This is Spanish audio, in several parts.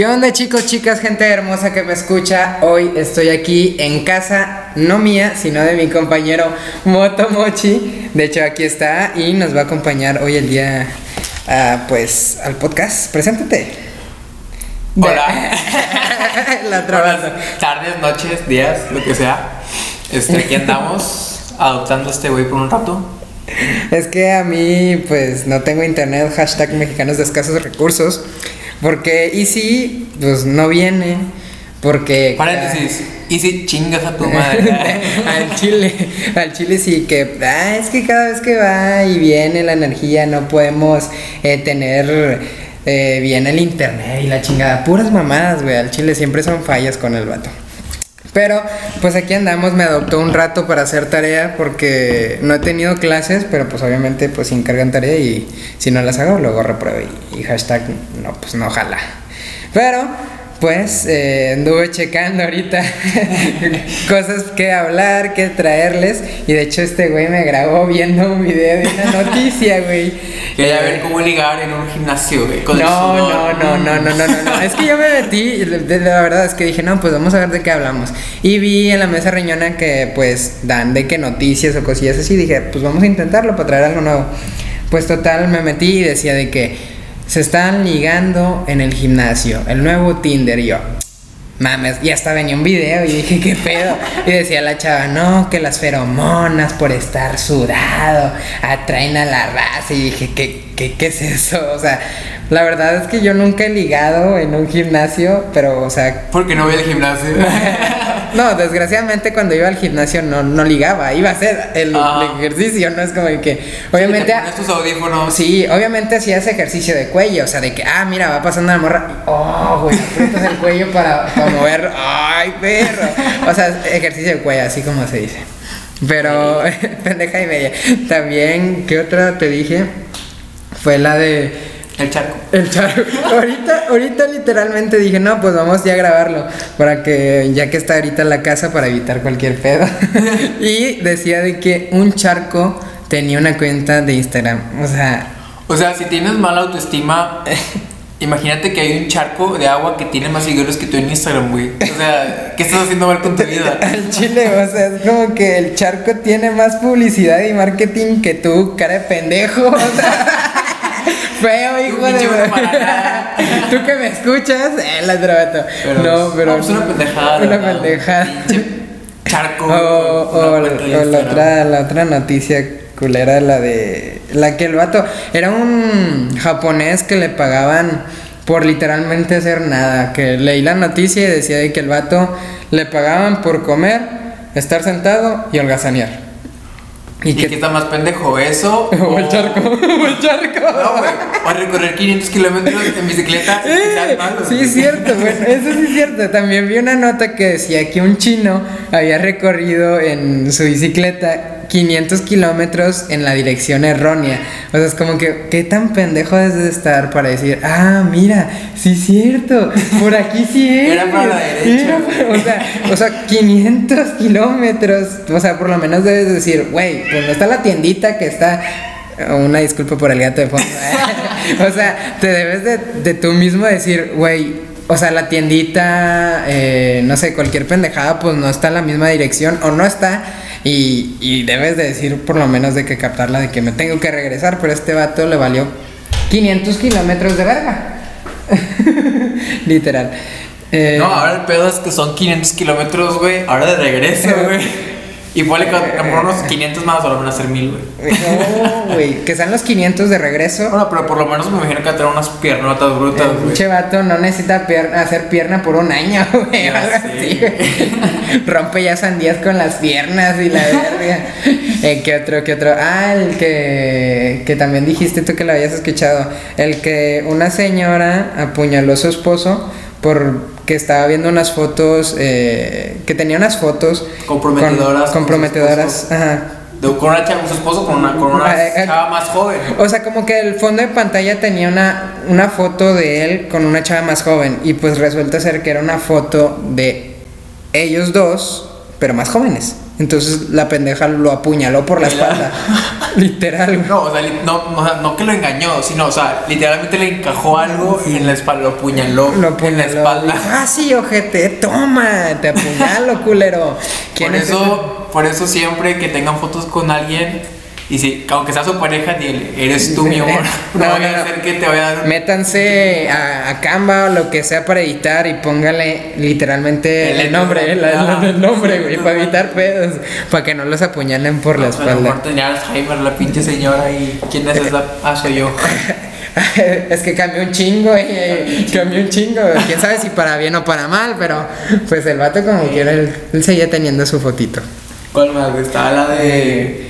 ¿Qué onda chicos, chicas, gente hermosa que me escucha? Hoy estoy aquí en casa, no mía, sino de mi compañero Motomochi. De hecho, aquí está y nos va a acompañar hoy el día, ah, pues, al podcast. Preséntate. Hola. La. Buenas tardes, noches, días, lo que sea. Este, aquí andamos adoptando a este güey por un rato. Es que a mí, pues, no tengo internet, hashtag mexicanos de escasos recursos. Porque Easy, pues, no viene. Porque. Paréntesis. Y si chingas a tu madre. al chile, al chile sí que, ah, es que cada vez que va y viene la energía no podemos eh, tener eh, bien el internet y la chingada, puras mamadas, güey, al chile siempre son fallas con el vato. Pero pues aquí andamos, me adoptó un rato para hacer tarea porque no he tenido clases, pero pues obviamente pues si encargan tarea y si no las hago luego repruebo y, y hashtag no, pues no ojalá. Pero pues eh, anduve checando ahorita cosas que hablar, que traerles. Y de hecho, este güey me grabó viendo un video de una noticia, güey. Quería ver cómo ligar en un gimnasio, güey. con el No, no, no, no, no, no, no, no. Es que yo me metí, la verdad es que dije, no, pues vamos a ver de qué hablamos. Y vi en la mesa reñona que pues dan de qué noticias o cosillas así. Dije, pues vamos a intentarlo para traer algo nuevo. Pues total, me metí y decía de que se están ligando en el gimnasio, el nuevo Tinder. Y yo, mames, y hasta venía un video y dije, ¿qué pedo? Y decía la chava, no, que las feromonas por estar sudado atraen a la raza. Y dije, ¿qué, qué, qué es eso? O sea, la verdad es que yo nunca he ligado en un gimnasio, pero, o sea, Porque no voy al gimnasio. no, desgraciadamente cuando iba al gimnasio no, no ligaba, iba a hacer el, Ah. el ejercicio, no es como que, obviamente... Te pones tus audífonos. Sí, obviamente hacías ejercicio de cuello, o sea, de que, ah, mira, va pasando la morra, oh, güey, aprietas el cuello para, para mover, ay, perro. O sea, ejercicio de cuello, así como se dice. Pero, pendeja y media. También, ¿qué otra te dije? Fue la de El charco. el charco. ahorita, ahorita literalmente dije, no, pues vamos ya a grabarlo. Para que, ya que está ahorita en la casa, para evitar cualquier pedo. y decía de que un charco tenía una cuenta de Instagram. O sea, O sea, si tienes mala autoestima, imagínate que hay un charco de agua que tiene más seguidores que tú en Instagram, güey. O sea, ¿qué estás haciendo mal con tu vida? al chile, o sea, es como que el charco tiene más publicidad y marketing que tú, cara de pendejo. O sea, feo, hijo de. Tú que me escuchas, eh, la. Pero, no, pero. es una pendejada. Una pendejada. Charco. O, la, otra, la otra noticia culera, la de. La que el vato. Era un japonés que le pagaban por literalmente hacer nada. Que leí la noticia y decía de que el vato le pagaban por comer, estar sentado y holgazanear. ¿Y, Y qué está más pendejo? ¿Eso? O el charco, o el charco. No, güey. O a recorrer 500 kilómetros en bicicleta. Eh, malo, sí, güey. es cierto, bueno, eso sí es cierto. También vi una nota que decía que un chino había recorrido en su bicicleta 500 kilómetros en la dirección errónea. O sea, es como que, ¿qué tan pendejo debes de estar para decir, ah, mira, sí es cierto, por aquí sí es? Era para la derecha, para- o, sea, o sea, 500 kilómetros. O sea, por lo menos debes decir, güey, pues no está la tiendita que está una disculpa por el gato de fondo. ¿eh? o sea, te debes de, de tú mismo decir, güey, o sea, la tiendita, eh, no sé, cualquier pendejada, pues no está en la misma dirección o no está. Y, y debes de decir por lo menos de que captarla, de que me tengo que regresar, pero a este vato le valió 500 kilómetros de verga. Literal. Eh, No, ahora el pedo es que son 500 kilómetros, güey. Ahora de regreso, güey. Y ponle que a lo mejor unos 500 más, ahora van a ser 1000, güey. No, güey, que sean los 500 de regreso. Bueno, pero por lo menos me imagino que va a tener unas piernotas brutas, güey. pinche vato no necesita hacer pierna por un año, güey. Güey. Rompe ya sandías con las piernas y la verga. Eh, ¿Qué otro, qué otro? Ah, el que, que también dijiste tú que lo habías escuchado. El que una señora apuñaló a su esposo porque estaba viendo unas fotos, eh, que tenía unas fotos Comprometedoras con- comprometedoras, ajá. De- con una chava, con su esposo, con una, con una eh. chava más joven. O sea, como que el fondo de pantalla tenía una, una foto de él con una chava más joven. Y pues resulta ser que era una foto de ellos dos, pero más jóvenes. Entonces la pendeja lo apuñaló por la Mira. espalda. Literal. No, o sea, no, no, no que lo engañó, sino, o sea, literalmente le encajó algo en la espalda, lo apuñaló, Lo en la apuñaló. espalda. dijo, ah, sí, ojete, toma, te apuñalo, culero. ¿Quién Por es eso, por eso siempre que tengan fotos con alguien, y si, aunque sea su pareja, dile, eres tú, mi amor. No, No, voy a no, no. hacer que te vaya a dar Métanse a, a Canva o lo que sea para editar y póngale literalmente El el, nombre, el, Ajá. el nombre, güey, para evitar pedos, para que no los apuñalen por la O sea, a lo mejor espalda. tenía Alzheimer la pinche señora y ¿quién es esa? Ah, soy yo. es que cambió un chingo, eh, cambió un chingo. Quién sabe si para bien o para mal, pero pues el vato como quiera, él, él seguía teniendo su fotito. ¿Cuál más? Estaba la de...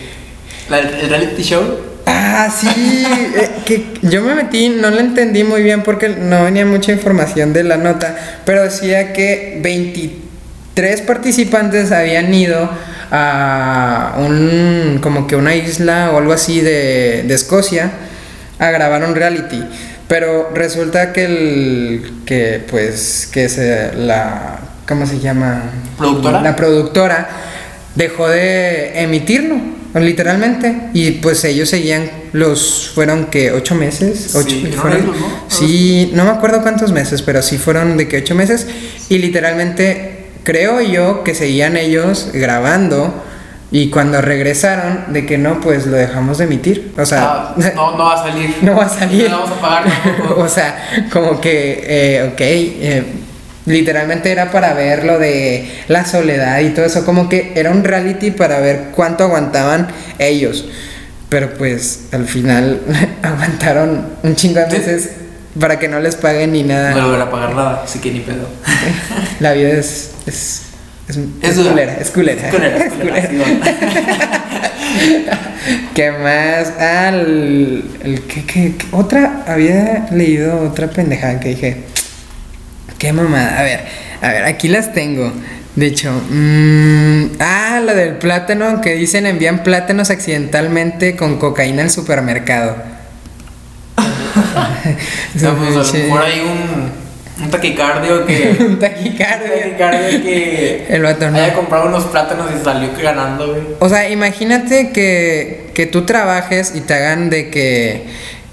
La, el reality show. Ah, sí, eh, que yo me metí, no lo entendí muy bien porque no venía mucha información de la nota, pero decía que 23 participantes habían ido a un, como que una isla o algo así de, de Escocia a grabar un reality. Pero resulta que el, que pues, que se, la, ¿cómo se llama? ¿Productora? La productora dejó de emitirlo, literalmente. Y pues ellos seguían, los fueron que ocho meses. Ocho, Sí, fueron ¿no? sí, no me acuerdo cuántos meses, pero sí fueron de que ocho meses. Y literalmente creo yo que seguían ellos grabando. Y cuando regresaron, de que no, pues lo dejamos de emitir. O sea, Ah, no, no va a salir. no va a salir. No vamos a pagar o sea, como que, eh, ok, eh, literalmente era para ver lo de la soledad y todo eso, como que era un reality para ver cuánto aguantaban ellos. Pero pues al final aguantaron un chingo de Sí. meses para que no les paguen ni No nada. voy a pagar nada, así que ni pedo. La vida es... es es, es culera, es culera. Es culera, es culera. ¿Qué más? Ah, el, el ¿qué, qué, qué? Otra, había leído otra pendejada que dije. Qué mamada. A ver, a ver, aquí las tengo. De hecho, mm, ah, la del plátano que dicen envían plátanos accidentalmente con cocaína al supermercado. No, pues a lo mejor hay un, un taquicardio que. Un un taquicardia. taquicardio que. El vato no. Haya comprado unos plátanos y salió ganando, güey. O sea, imagínate que, que tú trabajes y te hagan de que...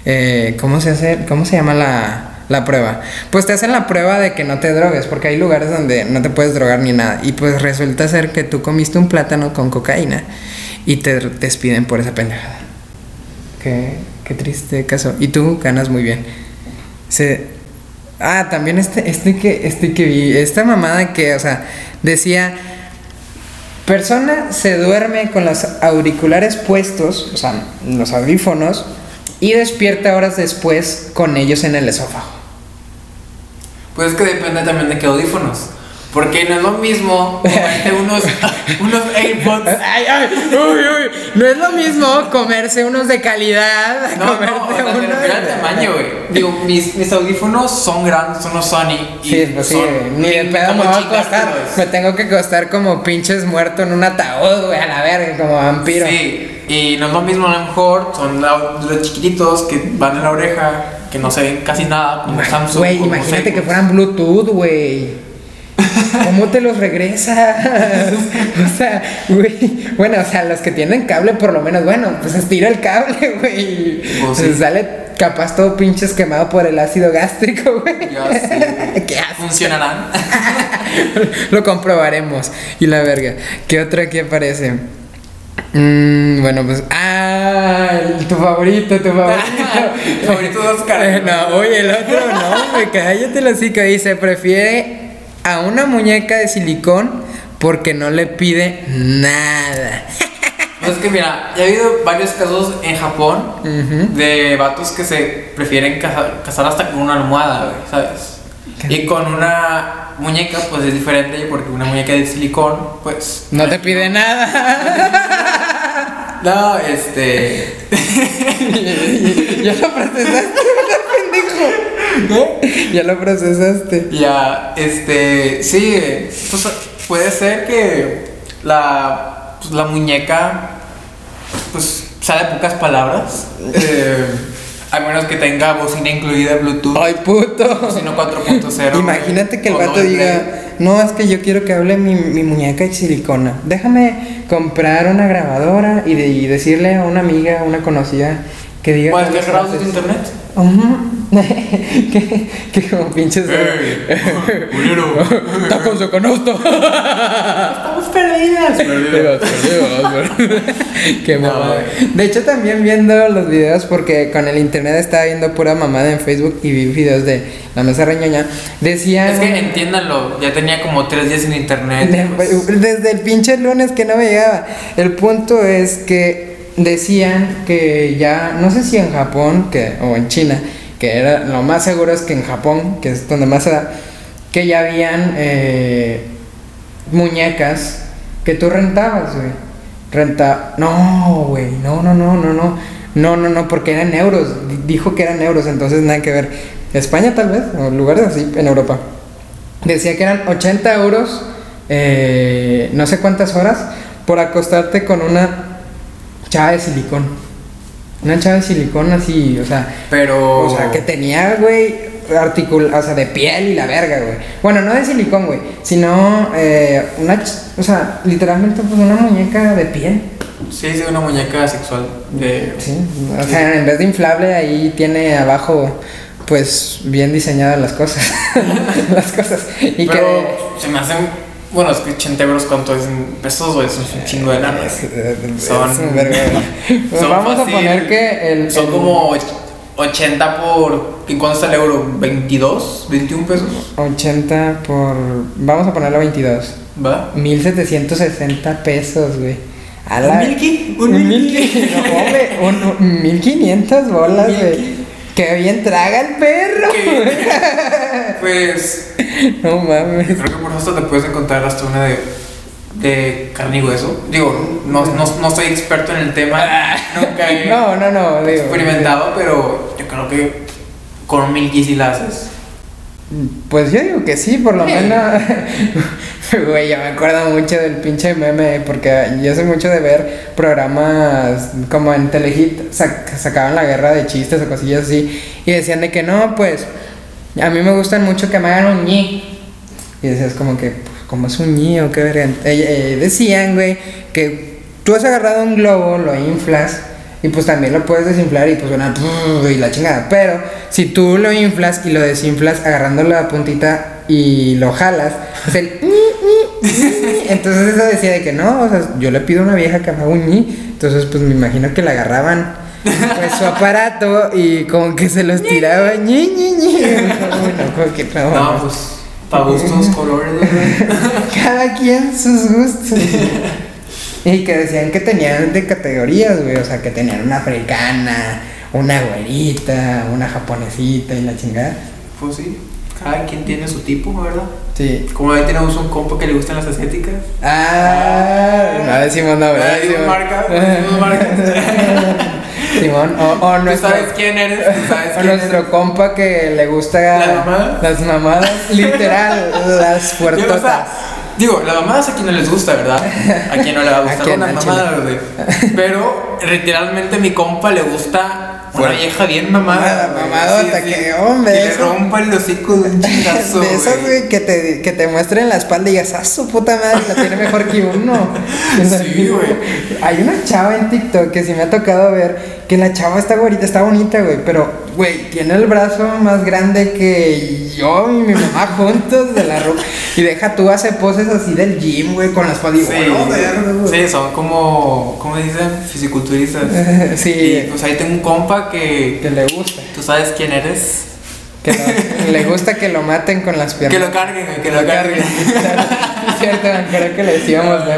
eh, ¿Cómo se hace? ¿Cómo se llama la, la prueba? Pues te hacen la prueba de que no te drogues, porque hay lugares donde no te puedes drogar ni nada. Y pues resulta ser que tú comiste un plátano con cocaína y te despiden por esa pendejada. Qué, qué triste caso. Y tú ganas muy bien. Se... Ah, también este, este que, este que vi, esta mamada que, o sea, decía... Persona se duerme con los auriculares puestos, o sea, los audífonos, y despierta horas después con ellos en el esófago. Pues es que depende también de qué audífonos. Porque no es lo mismo comerte unos, unos AirPods. Ay, ay, uy, uy, no es lo mismo comerse unos de calidad No, no, comerte o sea, me unos refiero al de- tamaño, güey. Digo, mis, mis audífonos son grandes, son los Sony. Y Sí, pues sí, son ni de pedo me va a costar. Me tengo que costar como pinches muerto en un ataúd, güey, a la verga, como vampiro. Sí, y no es lo mismo a lo mejor, son los chiquititos que van en la oreja, que no se ven casi nada, como Samsung. Güey, imagínate que fueran Bluetooth, güey. ¿Cómo te los regresas? o sea, güey. Bueno, o sea, los que tienen cable, por lo menos, bueno, pues estira el cable, güey. Pues Pues sí. sale capaz todo pinches quemado por el ácido gástrico, güey. Sé. ¿Qué haces? Funcionarán. Lo comprobaremos. Y la verga. ¿Qué otro aquí aparece? Mm, bueno, pues. ¡Ah! Tu favorito, tu favorito. Favorito de Oscar. No, oye, el otro no, me cállate la hocico. Dice: prefiere a una muñeca de silicón porque no le pide nada. Pues es que mira, ya ha habido varios casos en Japón de vatos que se prefieren casar, casar hasta con una almohada, güey, ¿sabes? Y con una muñeca, pues es diferente, porque una muñeca de silicón, pues. No te pide nada. No, este. ya lo procesaste, Ya lo procesaste. Ya, este. Sí, pues puede ser que la, pues, la muñeca, pues, sale pocas palabras. eh, a menos que tenga bocina incluida Bluetooth. Ay, puto. Bocina 4.0. Imagínate que el vato doble diga, no, es que yo quiero que hable mi, mi muñeca de silicona. Déjame comprar una grabadora y, de- y decirle a una amiga, a una conocida, que diga... ¿Puedes las descargar de frases. Internet? Ujú. que, que como pinches... culero. ¡Tacos de! Estamos perdidas. Qué No, mamada. güey. De hecho, también viendo los videos, porque con el internet estaba viendo pura mamada en Facebook y vi videos de la mesa reñoña, decían. Es que entiéndanlo, ya tenía como tres días sin internet. pues. Desde el pinche lunes que no me llegaba. El punto es que decían que ya, no sé si en Japón que, o en China, que era lo más seguro es que en Japón, que es donde más se da, que ya habían eh, muñecas que tú rentabas, güey. Renta. No, güey. No, no, no, no, no. No, no, no, porque eran euros. Di- Dijo que eran euros, entonces nada que ver. España tal vez, o lugares así, en Europa. Decía que eran 80 euros, eh, no sé cuántas horas, por acostarte con una chava de silicón. Una chava de silicón así, o sea, Pero. o sea, que tenía, güey, articul o sea, de piel y la verga, güey. Bueno, no de silicón, güey, sino eh, una, o sea, literalmente pues una muñeca de piel. Sí, sí, una muñeca sexual. De... Sí, o sea, en vez de inflable ahí tiene abajo pues bien diseñadas las cosas. las cosas. Y Pero que se me hacen. Bueno, es que 80 euros, ¿cuánto es en pesos, güey? Eso es un chingo de lana. Son- Es un vergo de- Pues son vamos fácil- a poner que el Son el- como och- 80 por. ¿En cuánto está el euro? ¿22? ¿21 pesos? 80 por vamos a ponerlo 22. ¿Va? 1760 pesos, güey. A ¿Un milky? Un ¿Un milky. No, hombre, un, un 1500 bolas, güey. Qué bien traga el perro. Pues. No mames. Creo que por eso te puedes encontrar hasta una de. De carne y hueso. Digo, no, no, no soy experto en el tema. Nunca he No, no, no, digo. experimentado, pero yo creo que con si la haces. Pues yo digo que sí, por lo Sí. menos. Güey, yo me acuerdo mucho del pinche meme, porque yo soy mucho de ver programas como en Telehit, sac- sacaban la guerra de chistes o cosillas así, y decían de que no, pues, a mí me gustan mucho que me hagan un ñi. Y decías como que, pues, ¿cómo es un ñi o qué verga? Eh, eh, decían, güey, que tú has agarrado un globo, lo inflas, y pues también lo puedes desinflar y pues suena y la chingada. Pero si tú lo inflas y lo desinflas agarrando la puntita y lo jalas, es el entonces eso decía de que no, o sea, yo le pido a una vieja que me haga un ñi, entonces pues me imagino que le agarraban pues su aparato y como que se los tiraba ñi ñi ñi. Como que no. No, pues. Para gustos, colores. Cada quien sus gustos. Y que decían que tenían de categorías, güey. O sea, que tenían una africana, una güerita, una japonesita y la chingada. Pues sí. Cada quien tiene su tipo, ¿verdad? Sí. Como ahí tenemos un compa que le gustan las asiáticas. Ah, no decimos nombre. Ah, decimos marca, decimos marca. Simón, o, o Tú nuestro, sabes quién eres, tú sabes o quién nuestro eres. compa que le gusta ¿Las mamadas? las mamadas, literal, las Digo, o sea, digo, las mamadas a quien no les gusta, ¿verdad? A quien no le va a ¿A gustar una mamada. Pero literalmente mi compa le gusta una vieja bien mamada. Mamadota, que, hombre, Que le rompa el hocico de un chingazo. de esas, güey, que te, que te muestren la espalda y digas, ah, su puta madre, la tiene mejor que uno. Sí, güey. Hay una chava en TikTok que sí me ha tocado ver que la chava está bonita, está bonita, güey, pero, güey, tiene el brazo más grande que yo y mi mamá juntos de la ropa. Y deja tú, hace poses así del gym, güey, con la espalda y Sí, "Oh, verga, güey". sí, son como, ¿cómo dicen? Fisiculturistas. Sí. Y pues ahí tengo un compa que Que le gusta. tú sabes quién eres. Que lo- le gusta que lo maten con las piernas. Que lo carguen, que lo carguen. Es cierto, creo que le decíamos, ¿no?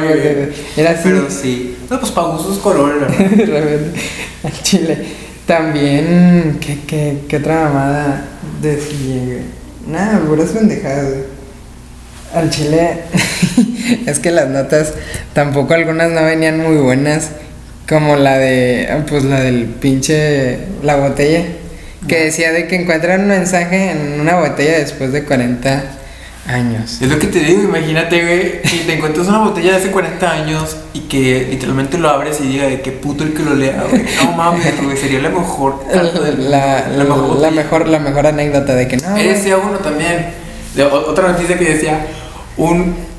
Era así. Pero sí. No, pues para gustos colores, al chile. También, ¿qué, qué, qué otra mamada decía, güey? Nada, puras pendejadas, güey. Al chile, es que las notas tampoco algunas no venían muy buenas, como la de, pues la del pinche, la botella, que decía de que encuentran un mensaje en una botella después de 40 años. Es lo que te digo, imagínate, güey, que te encuentras una botella de hace 40 años y que literalmente lo abres y diga de qué puto el que lo lea, güey. No mames, güey, sería la mejor. La, la, la mejor, la mejor anécdota de que no. Decía uno también, de otra noticia que decía, un.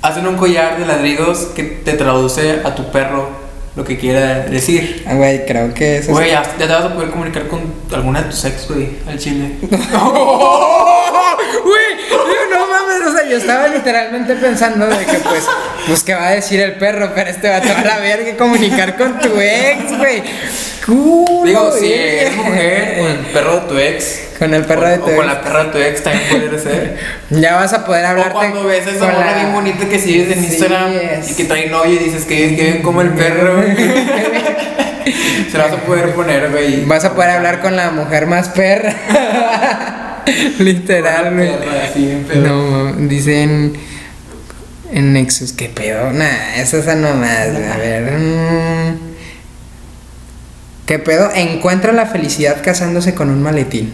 Hacen un collar de ladridos que te traduce a tu perro lo que quiera decir. Ah, güey, creo que eso Güey, ya, ya te vas a poder comunicar con alguna de tus ex, güey, al chile. Güey, o sea, yo estaba literalmente pensando de que pues, pues qué va a decir el perro, pero este va a tomar la verga comunicar con tu ex, güey. Culo, Digo, si eres mujer, con el perro de tu ex. Con el perro o- de tu O con ex. la perra de tu ex también puede ser. Ya vas a poder O hablarte cuando ves a esa morra la- bien bonita que sigues en Sí, Instagram es. y que trae novio y dices que que bien como el perro. Se la vas a poder poner, güey. Vas a poder hablar con la mujer más perra. Literal, güey. No, dicen en Nexus, ¿qué pedo? Nah, eso es nomás. A ver. mm. ¿Qué pedo? Encuentra la felicidad casándose con un maletín.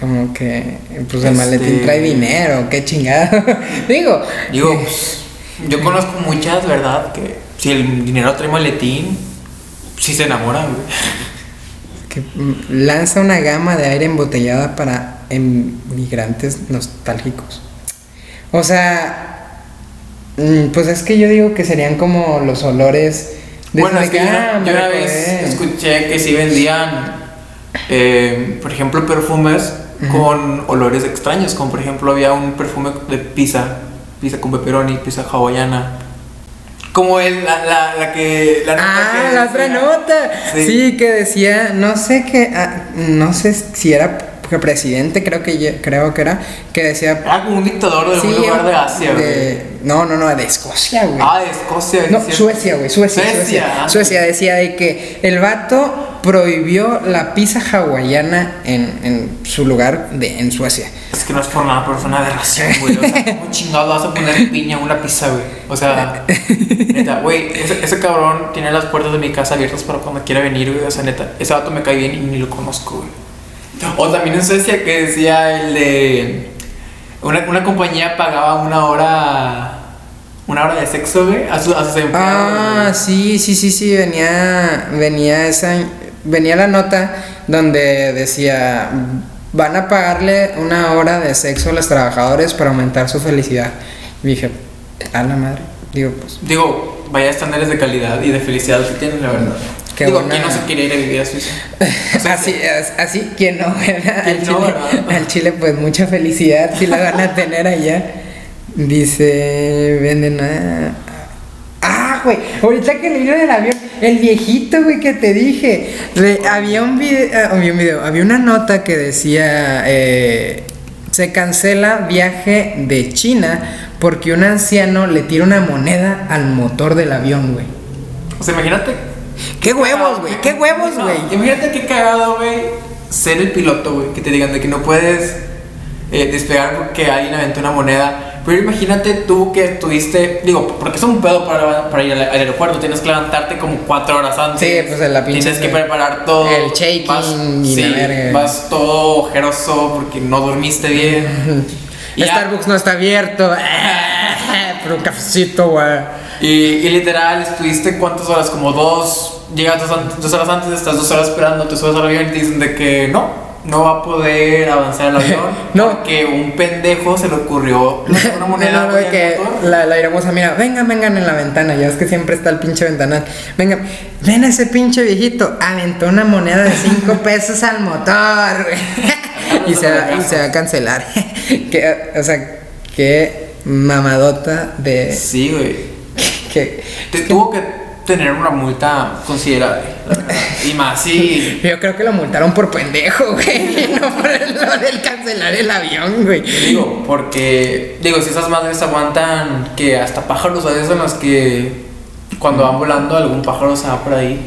Como que, pues el Este- maletín trae dinero, qué chingado. Digo, Digo, pues, yo conozco muchas, ¿verdad? Que si el dinero trae maletín, sí se enamoran, güey. Que lanza una gama de aire embotellada para emigrantes nostálgicos. O sea, mm, pues es que yo digo que serían como los olores de Bueno, es que yo, una vez escuché que sí vendían, eh, por ejemplo, perfumes con olores extraños, como por ejemplo había un perfume de pizza, pizza con pepperoni, pizza hawaiana. Como el, la, la, la que... La nota Ah, que la otra nota. Sí. Sí. que decía, no sé qué, ah, no sé si era presidente, creo que creo que era, que decía Era como un dictador de algún sí, lugar de Asia, güey. de- no, no, no, de Escocia, güey. Ah, de Escocia. No, cierto. Suecia, güey, Suecia, Suecia. Suecia, Suecia, ah. decía de que el vato prohibió la pizza hawaiana en, en su lugar de, en Suecia. Es que no es por nada, pero es una aberración, güey. O sea, ¿cómo chingado vas a poner piña a una pizza, güey? O sea, neta, güey, ese, ese cabrón tiene las puertas de mi casa abiertas para cuando quiera venir, güey. O sea, neta, ese vato me cae bien y ni lo conozco, güey. O también en Suecia que decía el de. Una, una compañía pagaba una hora. Una hora de sexo, güey, a, su- a sus empleados. Ah, sí, sí, sí, sí, venía, venía esa, venía la nota donde decía, van a pagarle una hora de sexo a los trabajadores para aumentar su felicidad. Y dije, a la madre, digo, pues, Digo, vaya estándares de calidad y de felicidad que tienen, la verdad. Qué Digo, buena- ¿quién no se quiere ir a vivir a Suiza? así, as- así, quien no. ¿Quién Al no, Chile, al Chile, pues mucha felicidad, si la van a tener allá. Dice, venden a... Ah, güey, ahorita que lo del avión, el viejito, güey, que te dije, re- había un video, había un video, había una nota que decía, eh, se cancela viaje de China porque un anciano le tira una moneda al motor del avión, güey. O sea, imagínate. ¡Qué huevos, güey! ¡Qué huevos, No, güey! Imagínate qué cagado, güey, ser el piloto, güey, que te digan de que no puedes eh, despegar porque alguien aventó una moneda. Pero imagínate tú que tuviste, digo, porque es un pedo para, para ir al, aeropuerto, tienes que levantarte como cuatro horas antes. Sí, pues, en la pinche- Tienes que preparar todo. el shaking y sí, la verga. Vas todo ojeroso porque no dormiste bien. Y ya- Starbucks no está abierto. Pero un cafecito, güey. Y, y literal, estuviste cuántas horas, como dos, llegas dos, dos horas antes, estás dos horas esperando, te subes al avión y te dicen de que no, no va a poder avanzar el avión. No. Porque un pendejo se le ocurrió una moneda No, que la, la hermosa, mira, vengan, vengan en la ventana. Ya es que siempre está el pinche ventanal. Vengan, ven a ese pinche viejito. Aventó una moneda de 5 pesos al motor, y, se va, y se va a cancelar. que, o sea, qué mamadota de. Sí, güey. Que, Te tuvo que tener una multa considerable. Y más, sí. yo creo que lo multaron por pendejo, güey. No por lo del cancelar el avión, güey. Digo, porque, digo, si esas madres aguantan que hasta pájaros a veces son los que cuando van volando algún pájaro se va por ahí.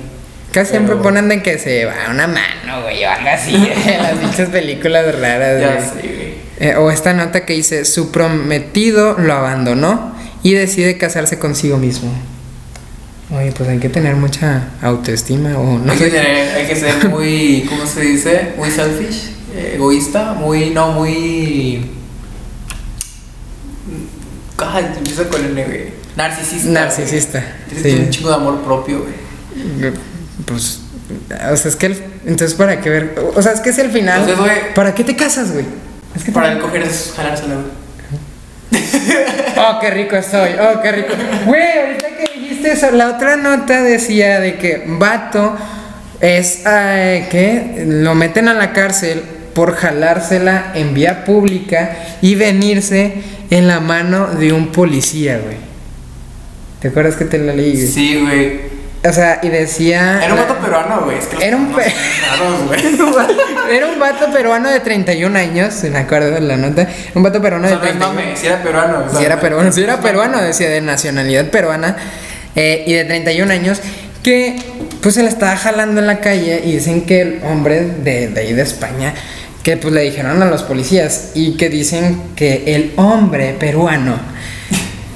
Casi siempre Pero- ponen de que se va una mano, güey, o algo así. en las dichas películas raras, Ya güey. sé, güey. Eh, o esta nota que dice, su prometido lo abandonó y decide casarse consigo mismo. Oye, pues hay que tener mucha autoestima o no hay, que tener- hay que ser muy, ¿cómo se dice? Muy selfish, egoísta, muy, no, muy... Ay, empieza con N, güey. Narcisista. Narcisista. Tienes sí. un chingo de amor propio, güey. Pues, o sea, es que el- entonces para qué ver, o sea, es que es el final. Entonces, güey- ¿Para qué te casas, güey? Es que Para el coger es jalársela, güey. Oh, qué rico estoy, oh, qué rico. Güey, ahorita que la otra nota decía de que vato es eh, que lo meten a la cárcel por jalársela en vía pública y venirse en la mano de un policía, güey. ¿Te acuerdas que te la leí? güey? Sí, güey. O sea, y decía. Era un vato peruano, güey. Es que los Era un peruanos pe- son raros, güey. Era un vato peruano de 31 años, si me acuerdo de la nota. Un vato peruano O sea, de no es 31 mame, si era peruano. o sea, si era peruano, si no era peruano, decía de nacionalidad peruana eh, y de 31 años, que pues se la estaba jalando en la calle y dicen que el hombre de, de ahí de España, que pues le dijeron a los policías y que dicen que el hombre peruano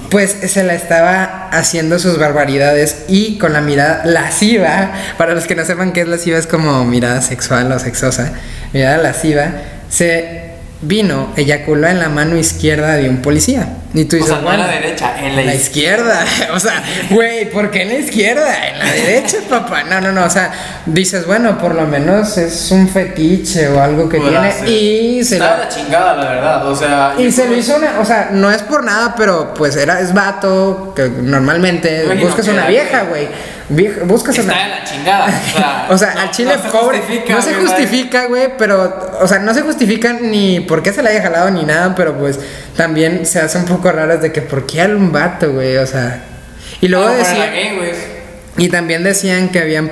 pues se la estaba haciendo sus barbaridades y con la mirada lasciva, para los que no sepan qué es lasciva, es como mirada sexual o sexosa, mirada lasciva, se vino, eyaculó en la mano izquierda de un policía. Y tú O dices, sea, no en la derecha, en la, la izquierda. O sea, güey, ¿por qué en la izquierda? En la derecha, papá. No, no, no. O sea, dices, bueno, por lo menos es un fetiche o algo que tiene. Y se Está lo, la chingada, la verdad. O sea. y se lo hizo una, o sea, no es por nada, pero pues era, es vato, que normalmente imagino buscas que una vieja, que- güey. Vieja- Buscas Está de la chingada. O sea, O sea, no- al chile no se pobre. justifica, no se güey, justifica, güey, pero. O sea, no se justifica ni por qué se la haya jalado ni nada, pero pues también se hace un poco raro de que por qué a un vato, güey, o sea. Y luego para decía. güey. Y también decían que habían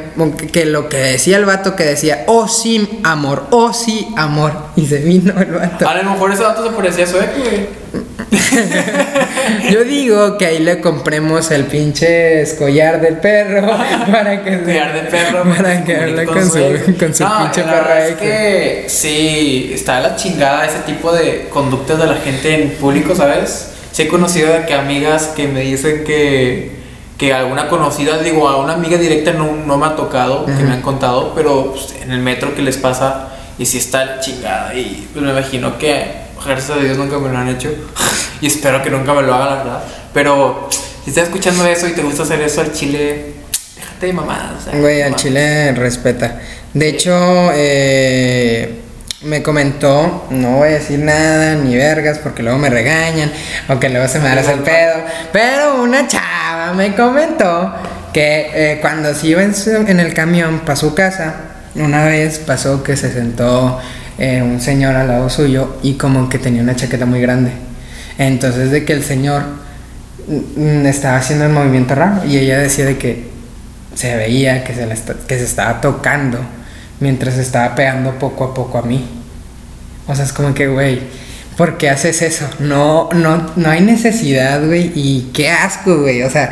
que lo que decía el vato que decía, oh sí, amor, oh sí, amor. Y se vino el vato. A lo mejor ese dato se parecía a Sueco, güey. Yo digo que ahí le compremos el pinche escollar del perro para que Collar de perro. para que hable con, su, Sueco. con su No, pinche ahí es que sí, está de la chingada ese tipo de conductas de la gente en público, ¿sabes? Sí he conocido de que amigas que me dicen que, que alguna conocida, digo, a una amiga directa no, no me ha tocado, que Ujú. me han contado, pero pues, en el metro que les pasa y sí está chingada y pues, me imagino que gracias a Dios nunca me lo han hecho y espero que nunca me lo hagan, la verdad. Pero si estás escuchando eso y te gusta hacer eso al chile, déjate de mamadas. Güey, al chile respeta. De hecho, eh, me comentó, no voy a decir nada, ni vergas, porque luego me regañan, o que luego se me hace el pedo. Pero una chava me comentó que eh, cuando se iba en, el camión para su casa, una vez pasó que se sentó eh, un señor al lado suyo y como que tenía una chaqueta muy grande. Entonces de que el señor mm, estaba haciendo el movimiento raro y ella decía de que se veía que se, que se estaba tocando mientras estaba pegando poco a poco a mí. O sea, es como que, güey, ¿por qué haces eso? No, no, no hay necesidad, güey, y qué asco, güey. O sea,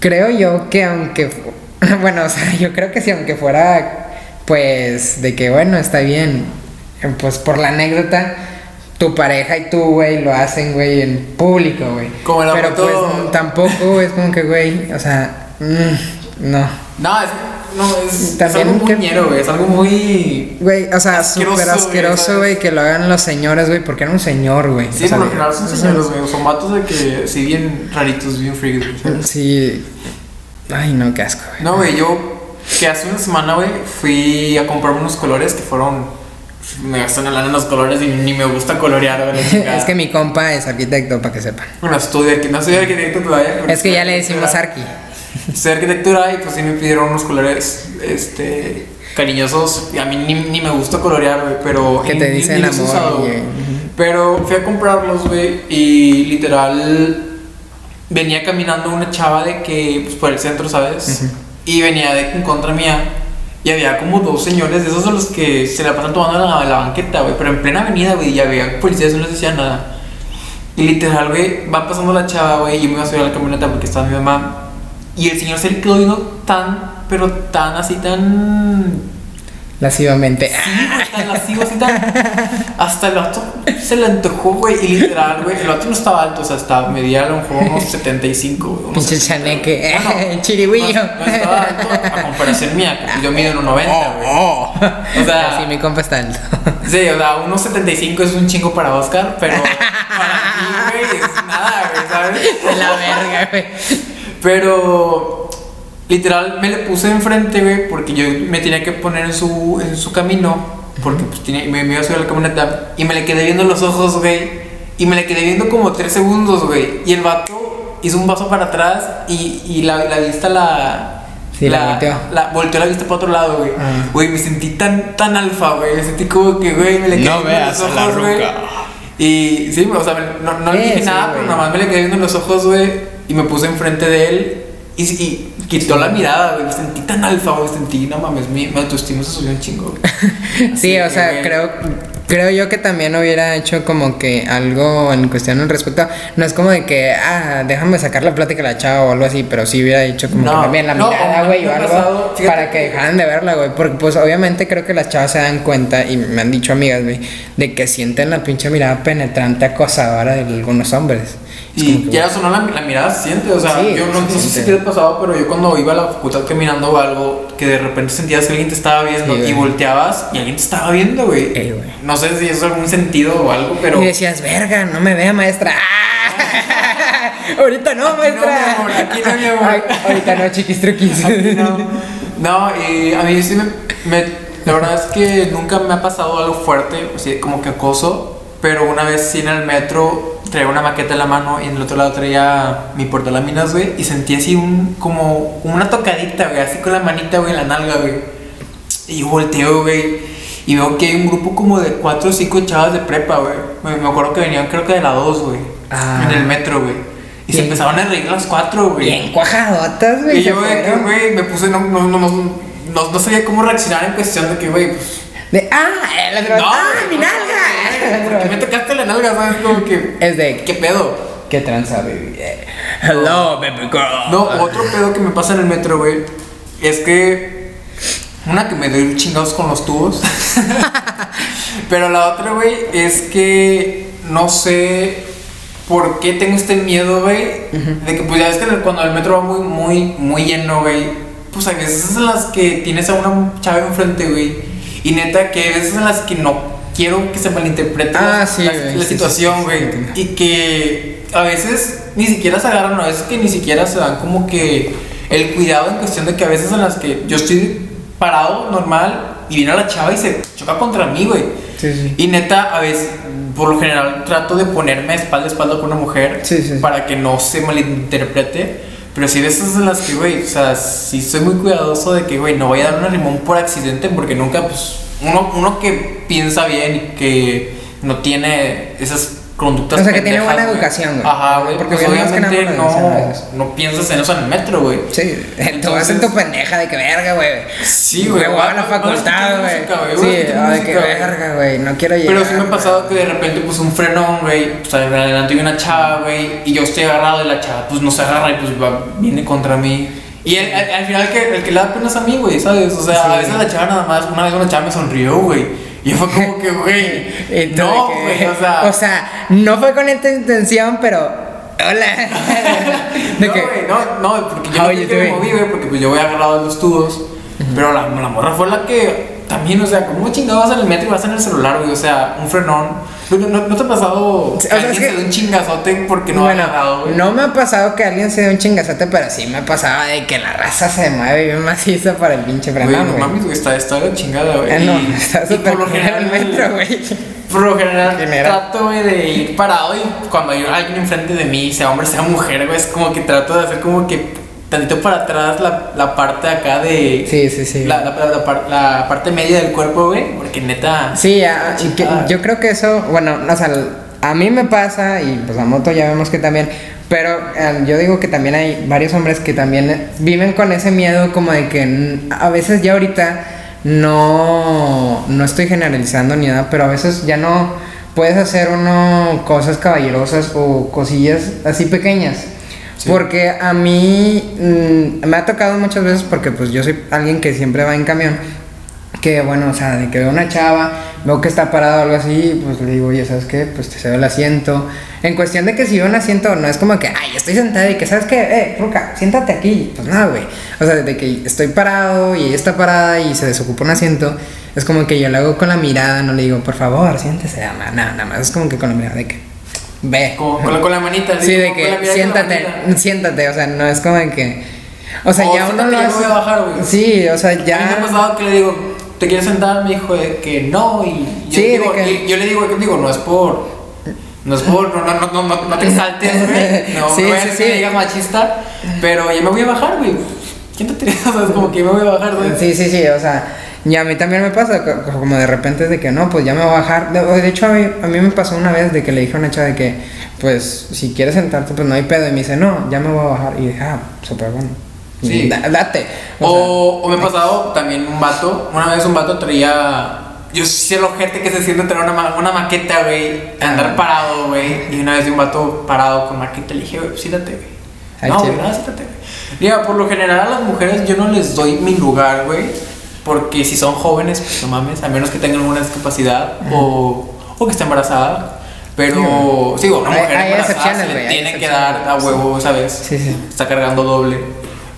creo yo que aunque, bueno, o sea, yo creo que si aunque fuera, pues, de que, bueno, está bien, pues por la anécdota, tu pareja y tú, güey, lo hacen, güey, en público, güey. Como la Pero foto- pues tampoco, es como que, güey, o sea, mm, no. No, es, no, es, es También algo muy que- ñero, güey. Es algo muy. Güey, o sea, súper asqueroso, güey, que lo hagan los señores, güey, porque era un señor, güey. Sí, por lo general son señores, güey. Son vatos de que, sí, bien raritos, bien freaks, güey. Sí. Ay, no, qué asco, güey. No, güey, yo. Que hace una semana, güey, fui a comprar unos colores que fueron. Me gastan el lana en los colores y ni me gusta colorear, güey. la. Es que mi compa es arquitecto, para que sepan. Bueno, estudio, que no soy arquitecto todavía. Es que ya le decimos arqui. Estudié arquitectura y pues sí me pidieron unos colores, este, cariñosos. Y a mí ni, ni me gusta colorear, güey, pero... Que te dicen amor, usado. Pero fui a comprarlos, güey, y literal venía caminando una chava de que, pues por el centro, ¿sabes? Ujú. Y venía de en contra mía. Y había como dos señores, de esos son los que se la pasan tomando la, la banqueta, güey. Pero en plena avenida, güey, y había policías, no les decía nada. Y literal, güey, va pasando la chava, güey, y yo me iba a subir a la camioneta porque estaba mi mamá. Y el señor se quedó viendo tan, pero tan así, tan. Lascivamente. Sí, güey, tan lascivo, así tan. Hasta el vato se le antojó, güey, y literal, güey. El vato no estaba alto, o sea, estaba, medía a lo mejor unos 75, güey. unos Pinche 60, chaneque. güey. El chirigüillo. No, no estaba alto a comparación mía, que yo mido 1,90, güey. Oh, O sea, Sí, mi compa está alto. Sí, o sea, unos 75 es un chingo para Oscar, pero para ti, güey, es nada, güey, ¿sabes? De la verga, güey. Pero literal me le puse enfrente, güey, porque yo me tenía que poner en su, en su camino porque pues tiene, me, me iba a subir a la camioneta y me le quedé viendo los ojos, güey. Y me le quedé viendo como tres segundos, güey. Y el vato hizo un paso para atrás y, y la, la vista la. Sí, la volteó. La, volteó la vista para otro lado, güey. Ah. Güey, me sentí tan, tan alfa, güey. Me sentí como que, güey, me le quedé No viendo veas los la ojos, güey. Y sí, o sea, no, no le dije sí, nada, pero nada más me le quedé viendo los ojos, güey. Y me puse enfrente de él. Y, y quitó la mirada, güey. Me sentí tan alfa, güey. Sentí, no mames, mi, mi autoestima se subió un chingo. Sí, o sea, creo, creo yo que también hubiera hecho como que algo en cuestión al respecto. No es como de que, ah, déjame sacar la plática a la chava o algo así, pero sí hubiera dicho como No, que también la no, mirada, güey, o algo pasado, para que que- dejaran de verla, güey. Porque pues obviamente creo que las chavas se dan cuenta, y me han dicho amigas, güey, de que sienten la pinche mirada penetrante acosadora de algunos hombres. Es Y que, ya eso no la, la mirada se siente, o sea, Sí, yo no, se no sé si te ha pasado, pero yo cuando iba a la facultad caminando o algo, que de repente sentías que alguien te estaba viendo Sí, y volteabas y alguien te estaba viendo, güey. Ey, güey. No sé si eso es algún sentido o algo, pero... Y decías, verga, no me vea, maestra. ¡Ah! Ahorita no, Aquí no, maestra. mi amor, aquí no, mi amor. Ay, ahorita no, chiquis truquis. No, no y a mí sí me, me- La verdad es que nunca me ha pasado algo fuerte, así como que acoso. Pero una vez sí en el metro traía una maqueta en la mano y en el otro lado traía mi portaláminas, güey. Y sentí así un, como, una tocadita, güey, así con la manita, güey, en la nalga, güey. Y yo volteo, güey. Y veo que hay un grupo como de cuatro o cinco chavas de prepa, güey. Me, me acuerdo que venían, creo que de la 2, güey. Ah. En el metro, güey. Y se Bien. empezaron a reír las cuatro, güey. Bien cuajadotas, güey. Y se yo, güey, me puse, no, no, no, no, no, no sabía cómo reaccionar en cuestión de que, güey, pues. De, ah, el otro. No, ah, mi nalga. Porque me tocaste la nalga, ¿sabes? Como que. Es de, ¿Qué pedo? ¿qué tranza, baby? Eh, Hello, baby girl. No, otro pedo que me pasa en el metro, güey, es que. Una que me doy chingados con los tubos. Pero la otra, güey, es que no sé por qué tengo este miedo, güey. De que, pues ya ves que cuando el metro va muy, muy, muy lleno, güey. Pues hay veces en las que tienes a una chava enfrente, güey. Y neta, que hay veces en las que no quiero que se malinterprete Ah, la, sí, la- güey, la sí, sí, situación, sí, güey. y que a veces ni siquiera se agarran, a veces que ni siquiera se dan como que el cuidado en cuestión de que a veces en las que yo estoy parado normal y viene la chava y se choca contra mí, güey. Sí, sí. Y neta, a veces, por lo general, trato de ponerme espalda a espalda con una mujer Sí, sí, sí. para que no se malinterprete. Pero sí, veces en las que, güey, o sea, sí soy muy cuidadoso de que, güey, no voy a dar un limón por accidente porque nunca, pues, uno, uno que piensa bien y que no tiene esas conductas O sea, que tiene pendejas, buena güey. educación, güey. Ajá, güey, Porque nada obviamente no no, piensas en eso en el metro, güey. Sí, tú vas en Entonces- tu pendeja de que verga, güey. Sí, güey, Me voy a la facultad, güey. Sí, ay, que verga, güey. No quiero llegar. Pero sí me ha pasado que de repente pues un frenón, güey, pues adelante hay una chava, güey, y yo estoy agarrado y la chava pues no se agarra y pues va, viene contra mí. Y el- al, al final que, el que le da pena es a mí, güey, ¿sabes? O sea, Sí. a veces la chava nada más, una vez una chava me sonrió, güey. Y fue como que, güey, no, güey, o sea... O sea, no fue con esta intención, pero. Hola. de no, güey, no, no, porque yo How no me moví, güey, porque pues yo voy agarrado de los tubos. Pero la, la morra fue la que también, o sea, como chingado vas en el metro y vas en el celular, güey, o sea, un frenón. ¿No, no, no te ha pasado que sea, es alguien que- se dé un chingazote porque no bueno, ha agarrado, güey? no me ha pasado que alguien se dé un chingazote, pero sí me pasaba de que la raza se mueve bien maciza para el pinche Güey, frenón, no güey. mames, güey, está, está la chingada, güey. Eh, no, está súper por lo general el metro, güey. Por lo general, General. trato, güey, de ir parado y cuando hay alguien enfrente de mí, sea hombre, sea mujer, güey, es como que trato de hacer como que tantito para atrás la, la parte acá de... Sí, sí, sí. La, la, la par- la parte media del cuerpo, güey, porque neta... Sí, a- que- yo creo que eso, bueno, o sea, a mí me pasa y pues a Moto ya vemos que también, pero eh, yo digo que también hay varios hombres que también viven con ese miedo como de que a veces ya ahorita no, no estoy generalizando ni nada, pero a veces ya no puedes hacer uno cosas caballerosas o cosillas así pequeñas. Sí. Porque a mí mm, me ha tocado muchas veces porque pues yo soy alguien que siempre va en camión que bueno, o sea, de que veo una chava, veo que está parado o algo así, pues le digo, oye, ¿sabes qué? Pues te cedo el asiento. En cuestión de que si veo un asiento, no es como que, ay, estoy sentada y que, ¿sabes qué? Eh, Ruca, siéntate aquí. Pues nada, güey. O sea, de que estoy parado y ella está parada y se desocupa un asiento, es como que yo le hago con la mirada, no le digo, por favor, siéntese, nada, nada más. Es como que con la mirada de que, ve. Como con la, con la manita. Sí, de con que con siéntate, siéntate, o sea, no es como de que. O sea, O ya uno lo ya me hace. voy a bajar, güey. Sí, o sea, A mí me ha ya. pasado que le digo, ¿te quieres sentar? Me dijo de que no. Y yo, Sí, de digo, que- y yo le digo, digo, no es por. No es por. No, no, no, no, no te exaltes, güey. No, Sí, no sí, a sí. que digas machista. Pero ya me voy a bajar, güey. ¿Quién te tira? O sea, es como que me voy a bajar, güey. Sí, sí, sí, o sea, y a mí también me pasa, co- como de repente de que no, pues ya me voy a bajar. De, hecho, a mí, a mí me pasó una vez de que le dije a una chava de que, pues, si quieres sentarte, pues no hay pedo. Y me dice, no, ya me voy a bajar. Y dije, ah, súper bueno. Sí. Da- date. O O, o me ha pasado también un vato. Una vez un vato traía. Yo sí sé el ojete que se siente traer una, ma- una maqueta, güey. Andar parado, güey. Y una vez vi un vato parado con maqueta. Le dije, güey, siéntate, güey. No, güey, siéntate, güey. Mira, por lo general a las mujeres yo no les doy mi lugar, güey. Porque si son jóvenes, pues no mames. A menos que tengan alguna discapacidad o, o que esté embarazada. Pero, sí, una mujer hay embarazada se le tiene que dar a huevo, ¿sabes? Sí, sí. Está cargando doble.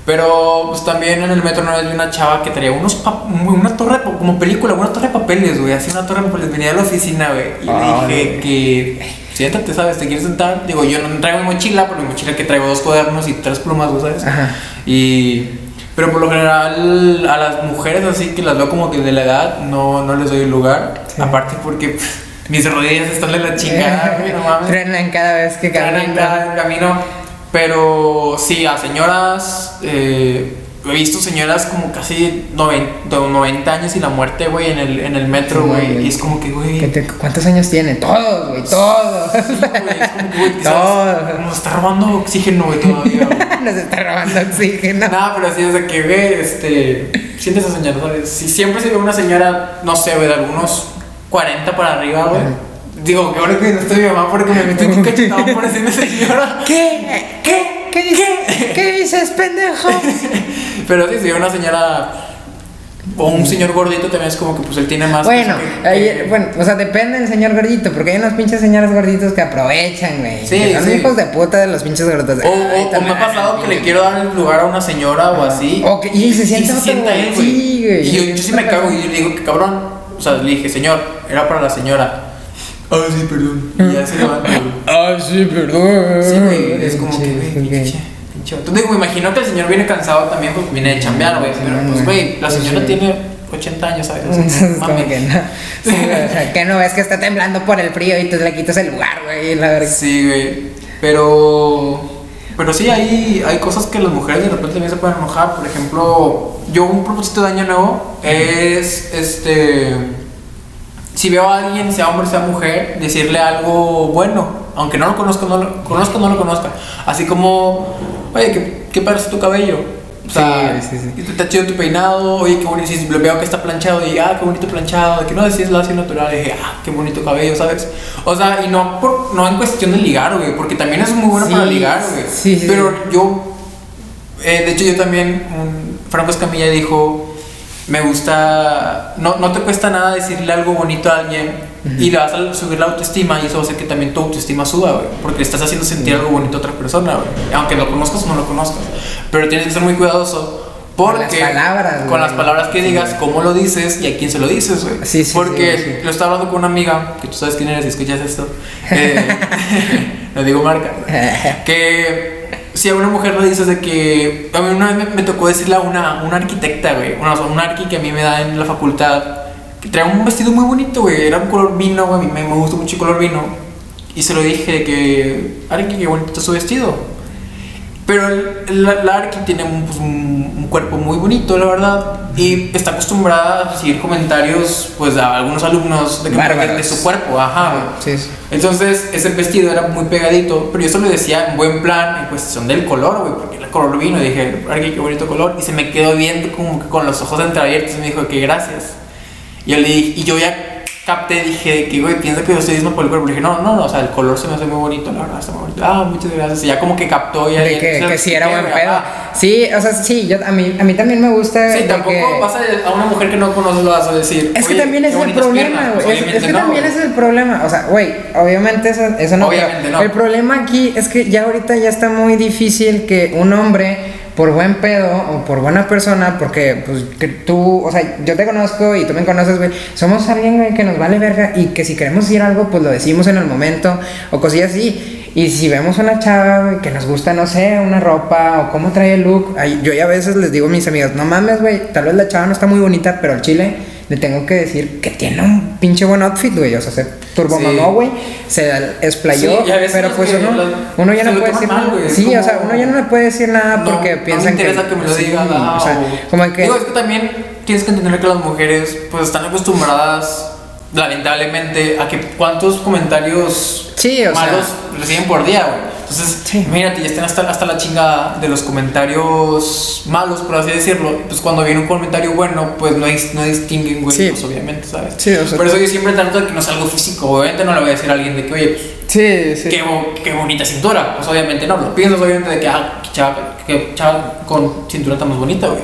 Pero pues también en el metro una vez vi una chava que traía unos una torre como película, una torre de papeles, güey, así una torre de papeles, venía de la oficina, güey. Y le dije güey. que siéntate, ¿sabes? ¿Te quieres sentar? Digo, yo no traigo mi mochila, pero mi mochila que traigo dos cuadernos y tres plumas, ¿sabes? Ajá. Y pero por lo general a las mujeres así que las veo como que de la edad no, no les doy lugar, Sí. aparte porque pff, mis rodillas están de la chingada, no mames. Trenan cada vez que caminan. cada camino. Pero sí, a señoras. eh, he visto señoras como casi 90, 90 años y la muerte, güey, en el, en el metro, güey. y es como que, güey. ¿Qué te- ¿Cuántos años tienen? Todos, güey, todos. Sí, es como que, güey, quizás Todos. Nos está robando oxígeno, güey, todavía. Nos está robando oxígeno. Nada, pero así es de que, güey, este. Siente esa señora, ¿sabes? Si siempre se ve una señora, no sé, güey, de algunos 40 para arriba, güey. Digo, que ahora que no estoy mi mamá porque me metí un cachetado por decirme señora. ¿Qué? ¿Qué? ¿Qué dices? ¿Qué dices, pendejo? Pero sí, si una señora o un señor gordito también es como que pues él tiene más Bueno, que- ahí- que- bueno, o sea, depende del señor gordito, porque hay unos pinches señores gorditos que aprovechan, güey. Sí, que son sí. hijos de puta de los pinches gorditos. o, o- Ay, o me ha pasado que le quiero dar el lugar a una señora o así O que- y se sienta otro, sienta güey. él, güey. Sí, güey. y yo, yo sí me cago y le digo que cabrón o sea le dije señor era para la señora ah sí perdón y ya se levanta güey. Ay, sí, perdón. sí güey es como que güey pinche. Entonces, digo, me imagino que el señor viene cansado también porque viene de chambear güey pero pues güey la señora sí. tiene 80 años sabes O sea, mames. que no. Sí, güey, o sea, que no ves que está temblando por el frío y tú le quitas el lugar, güey. La verdad. Sí, güey. Pero. Pero sí, hay, hay cosas que las mujeres de repente también se pueden enojar. Por ejemplo, yo un propósito de año nuevo es este. Si veo a alguien, sea hombre, sea mujer, decirle algo bueno. Aunque no lo conozca, no lo conozca, no lo conozca. Así como, oye, ¿qué, qué parece tu cabello? O sea, Sí, sí, sí. está chido tu peinado, oye, qué bonito, si lo veo que está planchado, y ah, qué bonito planchado, que no decís lacio natural, y dije, ah, qué bonito cabello, ¿sabes? O sea, y no, por, no en cuestión de ligar, güey, porque también es muy bueno para ligar, güey. sí, sí, Pero yo, eh, de hecho, yo también, un- Franco Escamilla dijo, me gusta, no, no te cuesta nada decirle algo bonito a alguien y le vas a subir la autoestima y eso va a hacer que también tu autoestima suba, güey, porque le estás haciendo sentir algo bonito a otra persona, güey, aunque lo conozcas o no lo conozcas. Pero tienes que ser muy cuidadoso. Con Porque las palabras, con las palabras que digas, cómo lo dices y a quién se lo dices, güey. Sí, sí, Porque sí, sí. lo estaba hablando con una amiga, que tú sabes quién eres si escuchas esto. Eh, no digo marca. Que si a una mujer le dices de que. A mí una vez me, tocó decirle a una, una arquitecta, güey. Una, un arqui que a mí me da en la facultad. Que traía un vestido muy bonito, güey. Era un color vino, güey. Me, me gusta mucho el color vino. Y se lo dije que. Arqui, qué bonito está su vestido. Pero el, la, la Arqui tiene un, pues, un, un cuerpo muy bonito, la verdad. Y está acostumbrada a recibir comentarios, pues, a algunos alumnos de, que- de su cuerpo, ajá. Sí, sí. Entonces, ese vestido era muy pegadito, pero yo eso lo decía en buen plan, en cuestión del color, güey, porque el color vino y dije, Arqui, qué bonito color. Y se me quedó viendo como que con los ojos entreabiertos y me dijo que gracias. Y yo le dije, y yo ya capté, dije que, güey, piensa que yo estoy diciendo por el cuerpo. Dije, no, no, no, o sea, el color se me hace muy bonito, la verdad, está muy bonito. Ah, muchas gracias. Y ya como que captó y De que, que sí era buen pedo. Sí, o sea, sí, yo, a, mí, a mí también me gusta. Sí, tampoco que- vas a, una mujer que no conoces lo vas a decir. Es que "Oye, también es el problema, piernas". güey. Pues, Es, que no, también es el problema. O sea, güey, obviamente eso, eso no. Obviamente pero no. El problema aquí es que ya ahorita ya está muy difícil que un hombre, por buen pedo o por buena persona, porque pues que tú, o sea, yo te conozco y tú me conoces, güey. Somos alguien, güey, que nos vale verga y que si queremos decir algo, pues lo decimos en el momento o cosillas así. Y si vemos una chava, güey, que nos gusta, no sé, una ropa o cómo trae el look, ahí- yo ya a veces les digo a mis amigos, no mames, güey, tal vez la chava no está muy bonita, pero el chile le tengo que decir que tiene un pinche buen outfit, güey. O sea, se turbomamó, güey. Se explayó, Sí, pero pues que uno, uno ya no puede decir nada. Sí, o sea, como- uno ya no le puede decir nada No, porque no me piensan interesa que, me lo sí, digan. ah, o sea, como que Digo, es que también tienes que entender que las mujeres pues están acostumbradas lamentablemente a que cuántos comentarios Sí, o sea- malos reciben por día, güey. Entonces, Sí. imagínate, ya están hasta, hasta la chingada de los comentarios malos, por así decirlo. Pues cuando viene un comentario bueno, pues no, dis- no distinguen, güey, Sí. pues obviamente, ¿sabes? Sí, o sea- Por eso yo siempre trato de que no sea algo físico. Obviamente no le voy a decir a alguien de que, oye, pues, Sí, sí. qué, bo- qué bonita cintura. Pues obviamente no, lo piensas obviamente de que, ah, chava, que chava con cintura tan más bonita, güey.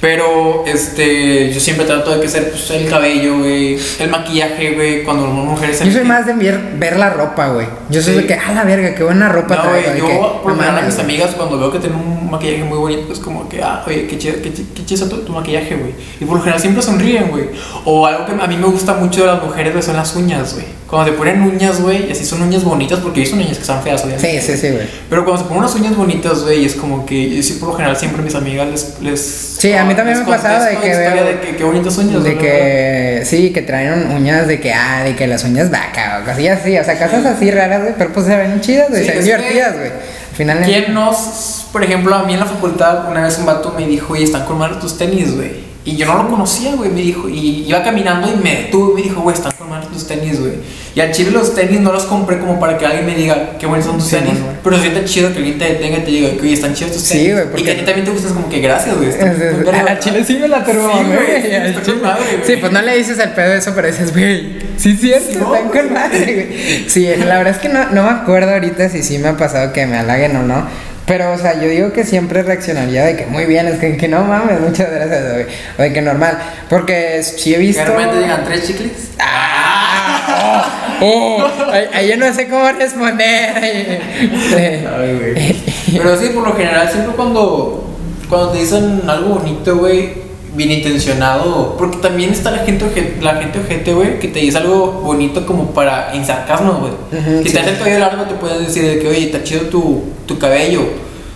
Pero, este, yo siempre trato de que ser pues, el cabello, güey, el maquillaje, güey, cuando las mujeres se Yo soy más de ver, ver la ropa, güey. Yo soy Sí. de que, ah, la verga, qué buena ropa No, traigo", yo que, por a mis amigas cuando veo que tienen un maquillaje muy bonito es como que, ah, oye, qué chido, qué, qué chido tu, tu maquillaje, güey. Y por lo general siempre sonríen, güey. O algo que a mí me gusta mucho de las mujeres, güey, son las uñas, güey. Cuando se ponen uñas, güey, y así son uñas bonitas, porque son uñas que están feas, obviamente. Sí, sí, sí, güey. Pero cuando se ponen unas uñas bonitas, güey, es como que yo sí, por lo general siempre mis amigas les. les Sí, a mí también me ha pasado de que veo- de que qué bonitas uñas, De que, sí, que traen uñas de que, ah, de que las uñas vaca o cosillas así, o sea, cosas así raras, güey, pero pues se ven chidas, güey, Sí, se ven divertidas, güey. Al final, ¿Quién nos, por ejemplo, a mí en la facultad, una vez un vato me dijo, oye, están con malos tus tenis, güey. Y yo no lo conocía, güey, me dijo, y iba caminando y me detuve y me dijo, güey, están con malos tus tenis, güey. Y al chile los tenis no los compré como para que alguien me diga qué buenos son tus Sí, tenis. güey. Pero se siente chido que alguien te detenga y te diga, que, oye, están chidos tus Sí, tenis. güey, Y porque- que a ti también te gustas como que gracias, güey. al chile sí me la turbo, Sí, güey, güey, sí, está güey. Sí, pues no le dices al pedo eso, pero dices, güey, sí es cierto, Sí, no, están con madre, güey. Sí, la verdad es que no, no me acuerdo ahorita si sí me ha pasado que me halaguen o no. Pero, o sea, yo digo que siempre reaccionaría de que muy bien, es que, que no mames, muchas gracias, güey. O de que normal. Porque sí he visto. de repente digan tres chicles. ¡Ah! ¡Oh! yo no sé cómo responder. Ay, güey. Pero sí, por lo general, siempre cuando, cuando te dicen algo bonito, güey, bien intencionado, porque también está la gente, la gente ojete, güey, que te dice algo bonito como para en sarcasmo, güey. Ujú, si sí. te hace el cabello largo, te pueden decir de que, oye, está chido tu, tu cabello.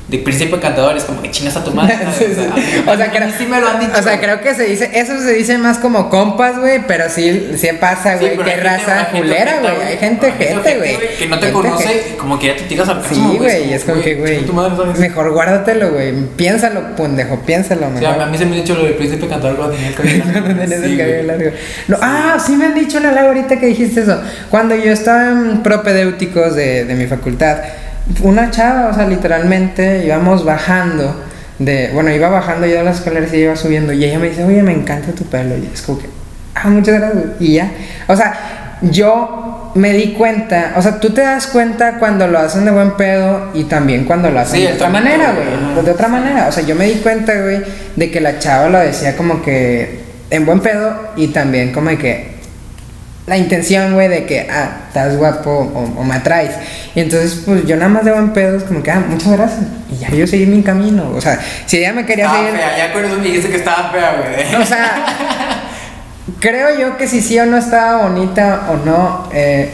De príncipe cantador, es como que chingas a tu madre. Sí, sí. O sea, mí creo, sí me lo han dicho. o sea, creo que se dice, eso se dice más como compas, güey, pero sí, sí pasa, Sí, güey, pero qué gente- raza gente culera, güey. Hay gente gente, güey. Que no te Gente conoce y como que ya te tiras al Sí, güey, es como que, güey, mejor guárdatelo, güey. Piénsalo, pendejo, piénsalo, Sí, a mejor. a mí se me ha dicho lo del príncipe cantador cuando tenía el cabello largo. Cuando Sí, el cabello largo. No, ah, sí me han dicho la ahorita que dijiste eso. Cuando yo estaba en propedéuticos de, de mi facultad, una chava, o sea, literalmente íbamos bajando de, bueno, iba bajando yo de las escaleras y iba subiendo y ella me dice, oye, me encanta tu pelo. Y es como que, ah, muchas gracias. Y ya, o sea, yo me di cuenta, o sea, tú te das cuenta cuando lo hacen de buen pedo y también cuando lo hacen Sí, de otra manera, güey. güey. De otra manera, o sea, yo me di cuenta, güey, de que la chava lo decía como que en buen pedo y también como de que la intención, güey, de que, ah, estás guapo o, o me atraes. Y entonces, pues yo nada más de buen pedo es como que, ah, muchas gracias. Y ya yo seguí mi camino. O sea, si ella me quería Estaba seguir. fea, ya con eso me dijiste que estaba fea, güey. O sea, creo yo que si sí o no estaba bonita o no, eh,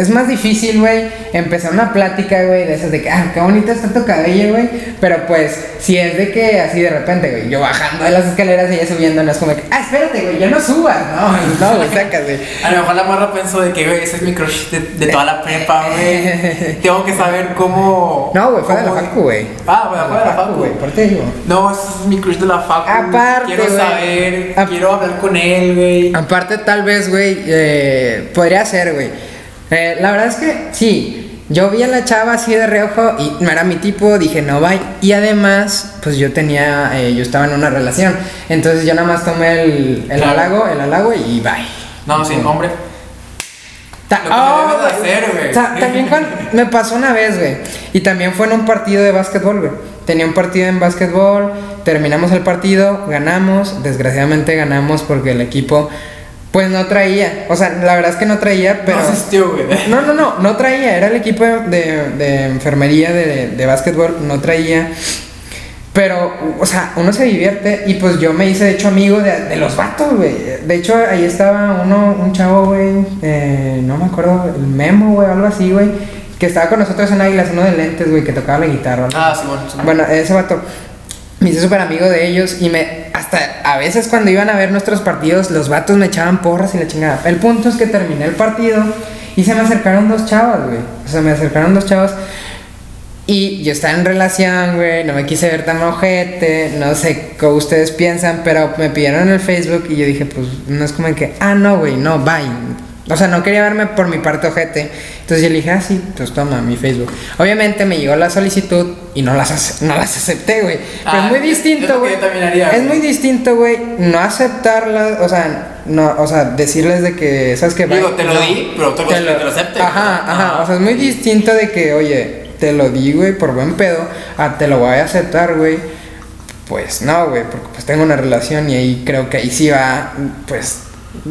es más difícil, güey, empezar una plática, güey, de esas de que, ah, qué bonito está tu cabello, güey. Pero pues, si es de que así de repente, güey, yo bajando de las escaleras y ella subiendo, no es como que, ah, espérate, güey, ya no subas. No, no, güey, sacas, güey. A lo mejor la morra pensó de que, güey, ese es mi crush de, de toda la prepa, güey. Tengo que saber cómo. No, güey, fue de la facu, güey. Ah, güey, fue de la facu, güey, por te digo. No, ese es mi crush de la facu. Aparte, Quiero saber, Ap- quiero hablar con él, güey. Aparte, tal vez, güey, eh, podría ser, güey. Eh, la verdad es que sí, yo vi a la chava así de reojo y no era mi tipo, dije no, bye. Y además, pues yo tenía, eh, yo estaba en una relación. Entonces yo nada más tomé el, el Claro. halago, el halago y bye. No, sí, hombre. Ta- Lo que Oh, hacer, güey. Ta- también cuando- me pasó una vez, güey. Y también fue en un partido de básquetbol, güey. Tenía un partido en básquetbol, terminamos el partido, ganamos. Desgraciadamente ganamos porque el equipo, pues no traía. O sea, la verdad es que no traía, pero. No asistió, güey. No, no, no, no traía. Era el equipo de, de enfermería de, de básquetbol, no traía. Pero, o sea, uno se divierte y pues yo me hice de hecho amigo de, de los vatos, güey. De hecho, ahí estaba uno, un chavo, güey, eh, no me acuerdo, el Memo, güey, algo así, güey, que estaba con nosotros en Águilas, uno de lentes, güey, que tocaba la guitarra. ¿no? Ah, sí, bueno. sí. Bueno, ese vato. Me hice súper amigo de ellos y me hasta a veces cuando iban a ver nuestros partidos los vatos me echaban porras y la chingada. El punto es que terminé el partido y se me acercaron dos chavas, güey. O sea, me acercaron dos chavas y yo estaba en relación, güey, no me quise ver tan ojete, no sé cómo ustedes piensan, pero me pidieron el Facebook y yo dije, pues no es como que, ah, no, güey, no, bye. O sea, no quería verme por mi parte ojete. Entonces yo le dije, ah, sí, pues toma mi Facebook. Obviamente me llegó la solicitud y no las, no las acepté, güey. Pero es Ah, muy distinto, lo güey. Es muy distinto, güey, no aceptarlas, o sea, no, o sea, decirles de que, ¿sabes qué? Digo, te lo No. di, pero otra cosa es que te lo acepte. Ajá, ajá. O sea, es muy distinto de que, oye, te lo di, güey, por buen pedo, a te lo voy a aceptar, güey. Pues no, güey, porque pues tengo una relación y ahí creo que ahí sí va, pues,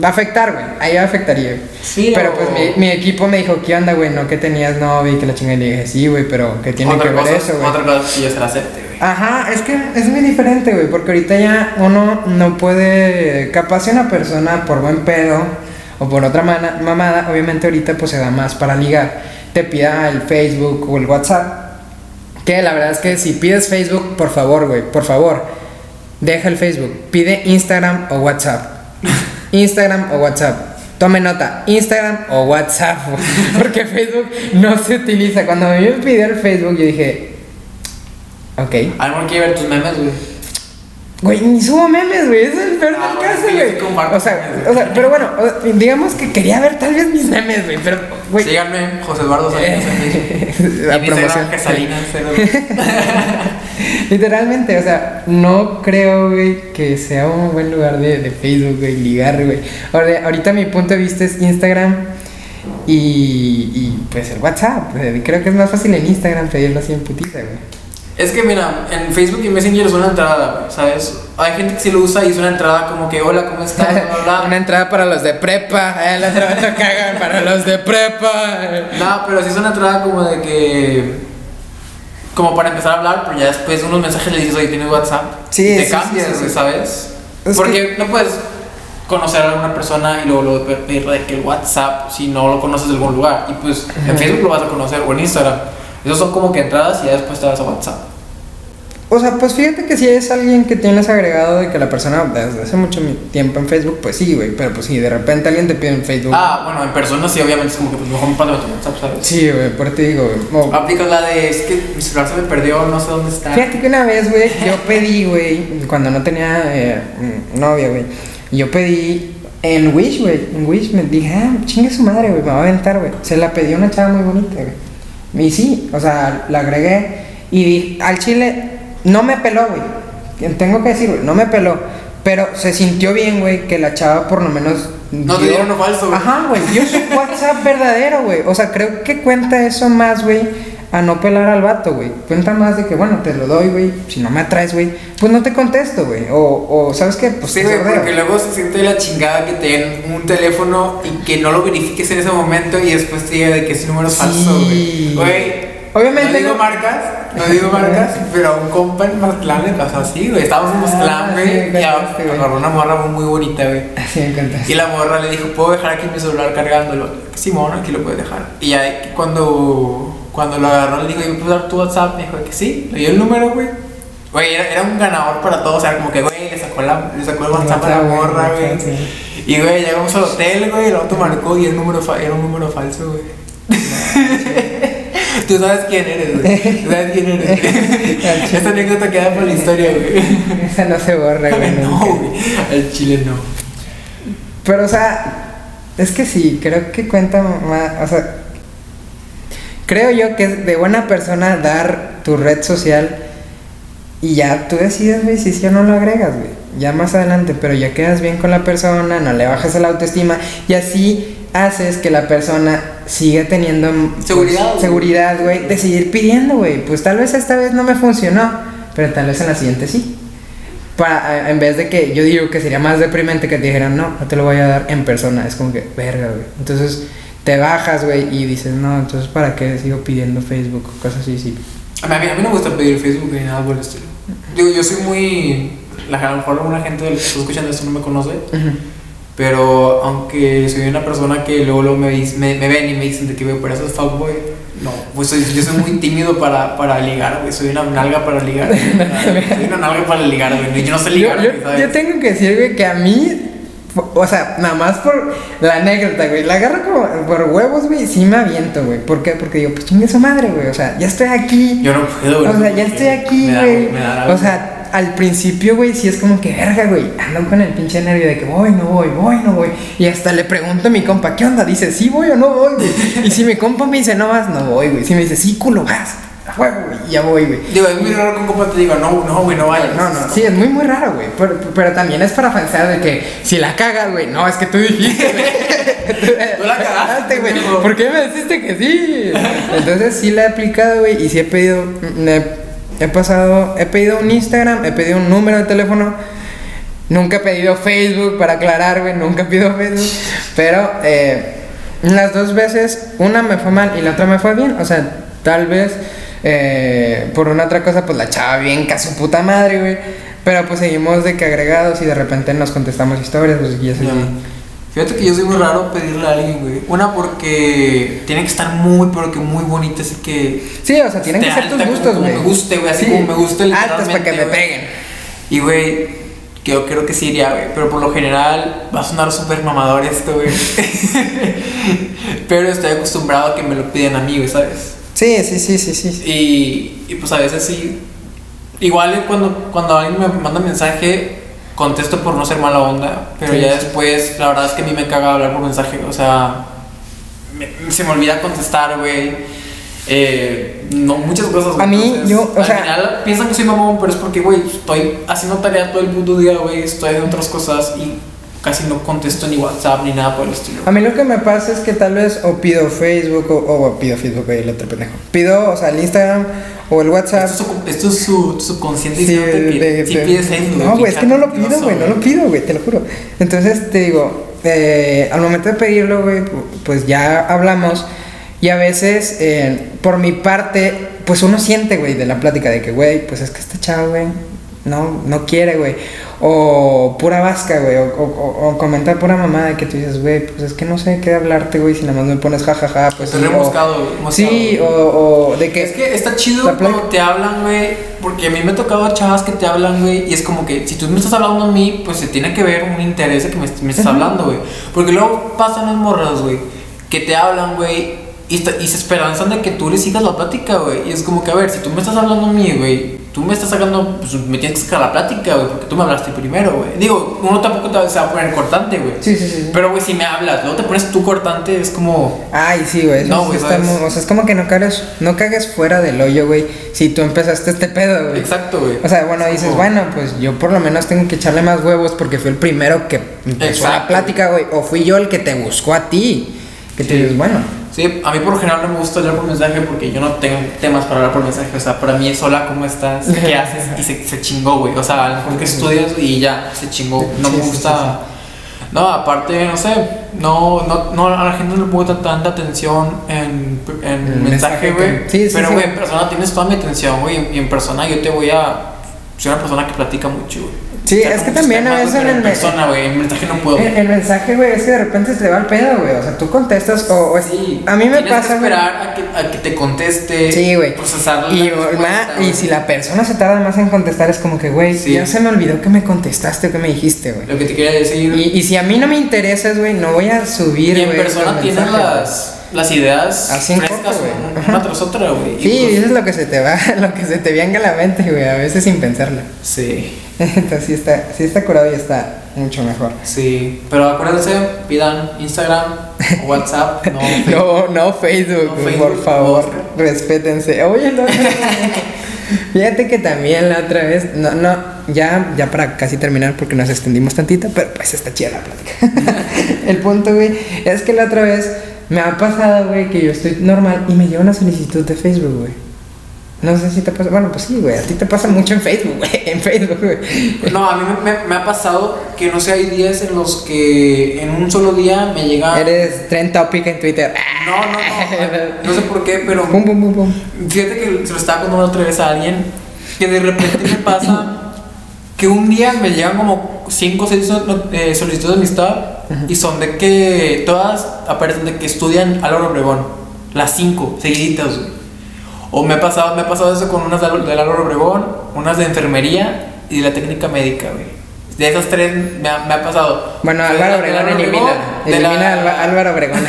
va a afectar, güey. Ahí afectaría, güey. Sí, Pero o- pues mi, mi equipo me dijo, ¿qué onda, güey? No que tenías novia y que la chingada. Y le dije, sí, güey, pero que tiene otra que ver eso, güey. Otra cosa que yo se la acepte, güey. Ajá, es que es muy diferente, güey, porque ahorita ya uno no puede, capaz si una persona por buen pedo o por otra mana- mamada, obviamente ahorita pues se da más para ligar, te pida el Facebook o el WhatsApp, que la verdad es que si pides Facebook, por favor, güey, por favor, deja el Facebook, pide Instagram o WhatsApp, Instagram o WhatsApp. Tome nota, Instagram o WhatsApp, porque Facebook no se utiliza. Cuando me pidió el Facebook, yo dije, ok. A lo mejor quiere ver tus memes, güey. Güey, ni subo memes, güey. Es el peor Ah, del bueno, caso, güey. O sea, o sea, pero bueno, digamos que quería ver tal vez mis memes, güey. Pero, güey. Síganme, José Eduardo Salinas en Facebook. la promoción. Salinas. Literalmente, o sea, no creo, güey, que sea un buen lugar de, de Facebook, güey, ligar, güey. Ahorita mi punto de vista es Instagram y, y pues el WhatsApp. Creo que es más fácil en Instagram pedirlo así en putita, güey. Es que mira, en Facebook y Messenger es una entrada, ¿sabes? Hay gente que sí lo usa y es una entrada como que, hola, ¿cómo estás? Una entrada para los de prepa. Eh, la otra vez cagan para los de prepa. No, pero sí es una entrada como de que. Como para empezar a hablar, pero ya después de unos mensajes le dices, oye, tienes WhatsApp. Sí, y te sí, cambias, sí, sí. ¿sabes? Es Porque no puedes conocer a una persona y luego, luego pedirle que el WhatsApp si no lo conoces de algún lugar. Y pues en. Facebook lo vas a conocer o en Instagram. Esos son como que entradas y ya después te vas a WhatsApp. O sea, pues fíjate que si es alguien que tienes agregado y que la persona desde hace mucho tiempo en Facebook, pues sí, güey. Pero pues si de repente alguien te pide en Facebook. Ah, bueno, en persona sí, obviamente es como que pues mejor pásame tu WhatsApp, ¿sabes? Sí, güey, por ti digo, güey. O- Aplicas la de, es que mi celular se me perdió, no sé dónde está. Fíjate que una vez, güey, yo pedí, güey, cuando no tenía eh, novia, güey. Yo pedí en Wish, güey. En Wish me dije, ah, chingue su madre, güey, me va a aventar, güey. Se la pedí a una chava muy bonita, güey. Y sí, o sea, la agregué y di- al chile no me peló, güey. Tengo que decir, güey, no me peló. Pero se sintió bien, güey, que la chava por lo menos. No te dio- dieron uno falso, güey. Ajá, güey. Yo soy WhatsApp verdadero, güey. O sea, creo que cuenta eso más, güey, a no pelar al vato, güey. Cuenta más de que, bueno, te lo doy, güey. Si no me atraes, güey, pues no te contesto, güey. O, o, ¿sabes qué? Pues Sí, te güey, porque luego se siente la chingada que te den un teléfono y que no lo verifiques en ese momento y después te diga de que ese número es Sí. falso, güey. Güey, Obviamente no digo no- marcas, no digo marcas, pero a un compa en Mazatlán le pasó así, güey. Estábamos en Mazatlán, Ah, güey, sí, me y güey. agarró una morra muy, bonita, güey. Así me encantas. Y la morra le dijo, ¿puedo dejar aquí mi celular cargándolo? Simón, aquí lo puedes dejar. Y ya cuando, cuando lo agarró le dijo, ¿y me puedes dar tu WhatsApp? Me dijo que sí, le dio el número, güey. Güey, era, era un ganador para todos, o sea, como que, güey, le sacó, la, le sacó el WhatsApp a la güey, morra, güey. Sí. Y, güey, llegamos al hotel, güey, el auto marcó y el número era un número falso, güey. Tú sabes quién eres, güey. Tú sabes quién eres. Esta anécdota queda para la historia, güey. Esa no se borra, güey. No, güey. Al chile no. Pero, o sea, es que sí, creo que cuenta más. O sea, creo yo que es de buena persona dar tu red social y ya tú decides, güey, si sí o no lo agregas, güey. Ya más adelante, pero ya quedas bien con la persona, no le bajas la autoestima y así haces que la persona siga teniendo pues, Seguridad, güey. seguridad, güey, de seguir pidiendo, güey. Pues tal vez esta vez no me funcionó, pero tal vez en la siguiente sí. Para, en vez de que yo digo que sería más deprimente que te dijeran, no, no te lo voy a dar en persona. Es como que, verga, güey. Entonces te bajas, güey, y dices, no, entonces ¿para qué sigo pidiendo Facebook cosas así? Sí. A mí, a mí- no me gusta pedir Facebook ni nada por el estilo. Digo, yo soy muy. A lo mejor una gente que está escuchando esto no me conoce. Ujú. Pero aunque soy una persona que luego, luego me, me, me ven y me dicen de que güey, por eso es fuckboy. No, pues soy, yo soy muy tímido para, para ligar, güey. Soy una nalga para ligar. soy una nalga para ligar, güey. Yo no sé Yo, ligar, yo, güey, ¿sabes? yo tengo que decir, güey, que a mí, o sea, nada más por la anécdota, güey, la agarro como por huevos, güey, sí me aviento, güey. ¿Por qué? Porque digo, pues chingue su madre, güey, o sea, ya estoy aquí. Yo no puedo, güey. O sea, ya estoy aquí, güey. O sea, al principio, güey, sí es como que verga, güey. Ando con el pinche nervio de que voy, no voy, voy, no voy. Y hasta le pregunto a mi compa, ¿qué onda? Dice, ¿sí voy o no voy, güey? Y si mi compa me dice, no vas, no voy, güey. Si me dice, sí, culo, vas. Güey, ya voy, güey. Digo, es muy raro que un compa te diga, no, no, güey, no vayas. No, no, sí, es muy, muy raro, güey. Pero, pero también es para pensar de que si la cagas, güey, no, es que tú dijiste, güey. Tú la cagaste, güey. ¿Por qué me dijiste que sí? Entonces sí la he aplicado, güey, y sí he pedido, me- he pasado, he pedido un Instagram, he pedido un número de teléfono. Nunca he pedido Facebook, para aclarar, güey, nunca he pedido Facebook. Pero eh, las dos veces, una me fue mal y la otra me fue bien. O sea, tal vez eh, por una otra cosa, pues la chava bien, casi puta madre, güey. Pero pues seguimos de que agregados y de repente nos contestamos historias, pues y eso sí. Fíjate que yo soy muy raro pedirle a alguien, güey. Una porque tiene que estar muy, pero que muy bonita, así que. Sí, o sea, tienen que ser tus gustos, como güey. me guste, güey, así Sí. como me guste Altas para que me literalmente, peguen. Y, güey, que yo creo que sí iría, güey. Pero por lo general va a sonar súper mamador esto, güey. pero estoy acostumbrado a que me lo piden a mí, güey, ¿sabes? Sí, sí, sí, sí, sí. Y, y pues a veces sí. Igual cuando, cuando alguien me manda mensaje, contesto por no ser mala onda. Pero Sí, ya después, la verdad es que a mí me caga hablar por mensaje. O sea, me- se me olvida contestar, güey. Eh, no, muchas cosas. güey. A mí, Entonces, yo, o al sea- final piensan que soy mamón, pero es porque, güey, estoy haciendo tarea todo el puto día, güey. Estoy en otras cosas y casi no contesto ni WhatsApp ni nada por el estilo. A mí lo que me pasa es que tal vez o pido Facebook o, o pido Facebook, güey, el otro pendejo. Pido, o sea, el Instagram o el WhatsApp. Esto es, su- esto es su subconsciente Sí, diciéndote que de- sí de- pides Facebook. No, güey, es que no lo pido, güey, no lo pido, güey, te lo juro. Entonces te digo, eh, al momento de pedirlo, güey, pu- pues ya hablamos. Y a veces, eh, por mi parte, pues uno siente, güey, de la plática de que, güey, pues es que este chavo, güey, no, no quiere, güey. O pura vasca, güey. O, o, o- o comentar pura mamada que tú dices, güey, pues es que no sé qué hablarte, güey, si nada más me pones jajaja, pues Estoy sí, o- rebuscado, güey, moscado. Sí, o, o de que... Es que está chido plática- te hablan, güey. Porque a mí me ha tocado chavas que te hablan, güey. Y es como que si tú me estás hablando a mí, pues se tiene que ver un interés de que me, me estás hablando, güey. Porque luego pasan las morras, güey. Que te hablan, güey. Y, y se esperanzan de que tú le sigas la plática, güey. Y es como que, a ver, si tú me estás hablando a mí, güey. Tú me estás sacando, pues me tienes que sacar la plática, güey. Porque tú me hablaste primero, güey. Digo, uno tampoco te va- se va a poner cortante, güey. Sí, sí, sí. Pero, güey, si me hablas, luego te pones tú cortante, es como. Ay, sí, güey. No, güey, O sea, es como que no cagues, no cagues fuera del hoyo, güey. Si tú empezaste este pedo, güey. Exacto, güey. O sea, bueno, Es dices, como- bueno, pues yo por lo menos tengo que echarle más huevos porque fui el primero que empezó la Exacto. plática, güey. O fui yo el que te buscó a ti. Que te Sí. dices, bueno. Sí, a mí por lo general no me gusta hablar por mensaje porque yo no tengo temas para hablar por mensaje. O sea, para mí es hola, ¿cómo estás? ¿Qué haces? Y se, se chingó, güey. O sea, a lo mejor que estudias y ya, se chingó. No me gusta. No, aparte, no sé, no, no, no, a la gente no le pongo tan- tanta atención en, en El mensaje güey. que- sí, sí, Pero, sí. güey, en persona tienes toda mi atención, güey. Y en persona yo te voy a. Soy una persona que platica mucho, güey. Sí, es que también a veces en el persona, güey. En mensaje no puedo. El, el mensaje, güey, es que de repente se te va el pedo, güey. O sea, tú contestas o... o- Sí, a mí me pasa, que esperar a que, a que te conteste. Sí, güey. Procesar Y, si la persona se tarda más en contestar, es como que, güey, Sí. ya se me olvidó que me contestaste o que me dijiste, güey. Lo que te quería decir. Y, y si a mí no me interesas, güey, no voy a subir, Y en persona tienes mensajes, güey. las, las ideas Así en frescas corto, güey. una, tras otra, güey. Sí, pues, dices lo que se te va, lo que se te venga a la mente, güey, a veces sin pensarlo. Sí, Entonces sí está, sí está curado y está mucho mejor. sí. Pero acuérdense, pidan Instagram WhatsApp. No, Facebook. No, no Facebook, No Facebook, por favor, no. respétense. Oye, otra Fíjate que también la otra vez, no, no, ya, ya para casi terminar porque nos extendimos tantito, pero pues está chida la plática. El punto, güey, es que la otra vez me ha pasado, güey, que yo estoy normal y me llega una solicitud de Facebook, güey. No sé si te pasa, bueno, pues sí, güey, a ti te pasa mucho en Facebook, güey, en Facebook, güey. No, a mí me, me- me ha pasado que no sé, hay días en los que en un solo día me llega. Eres trend topic en Twitter. No, no, no. No sé por qué, pero. Pum, pum, pum, pum. Fíjate que se lo estaba contando otra vez a alguien que de repente me pasa que un día me llegan como 5 o 6 solicitudes de amistad y son de que todas aparecen de que estudian Álvaro Obregón, las cinco, seguiditas, güey. O me ha pasado, me ha pasado eso con unas de Álvaro Obregón, unas de enfermería y de la técnica médica, güey. De esas tres me ha, me ha pasado. Bueno, Álvaro Obregón elimina. Elimina Álvaro Obregón.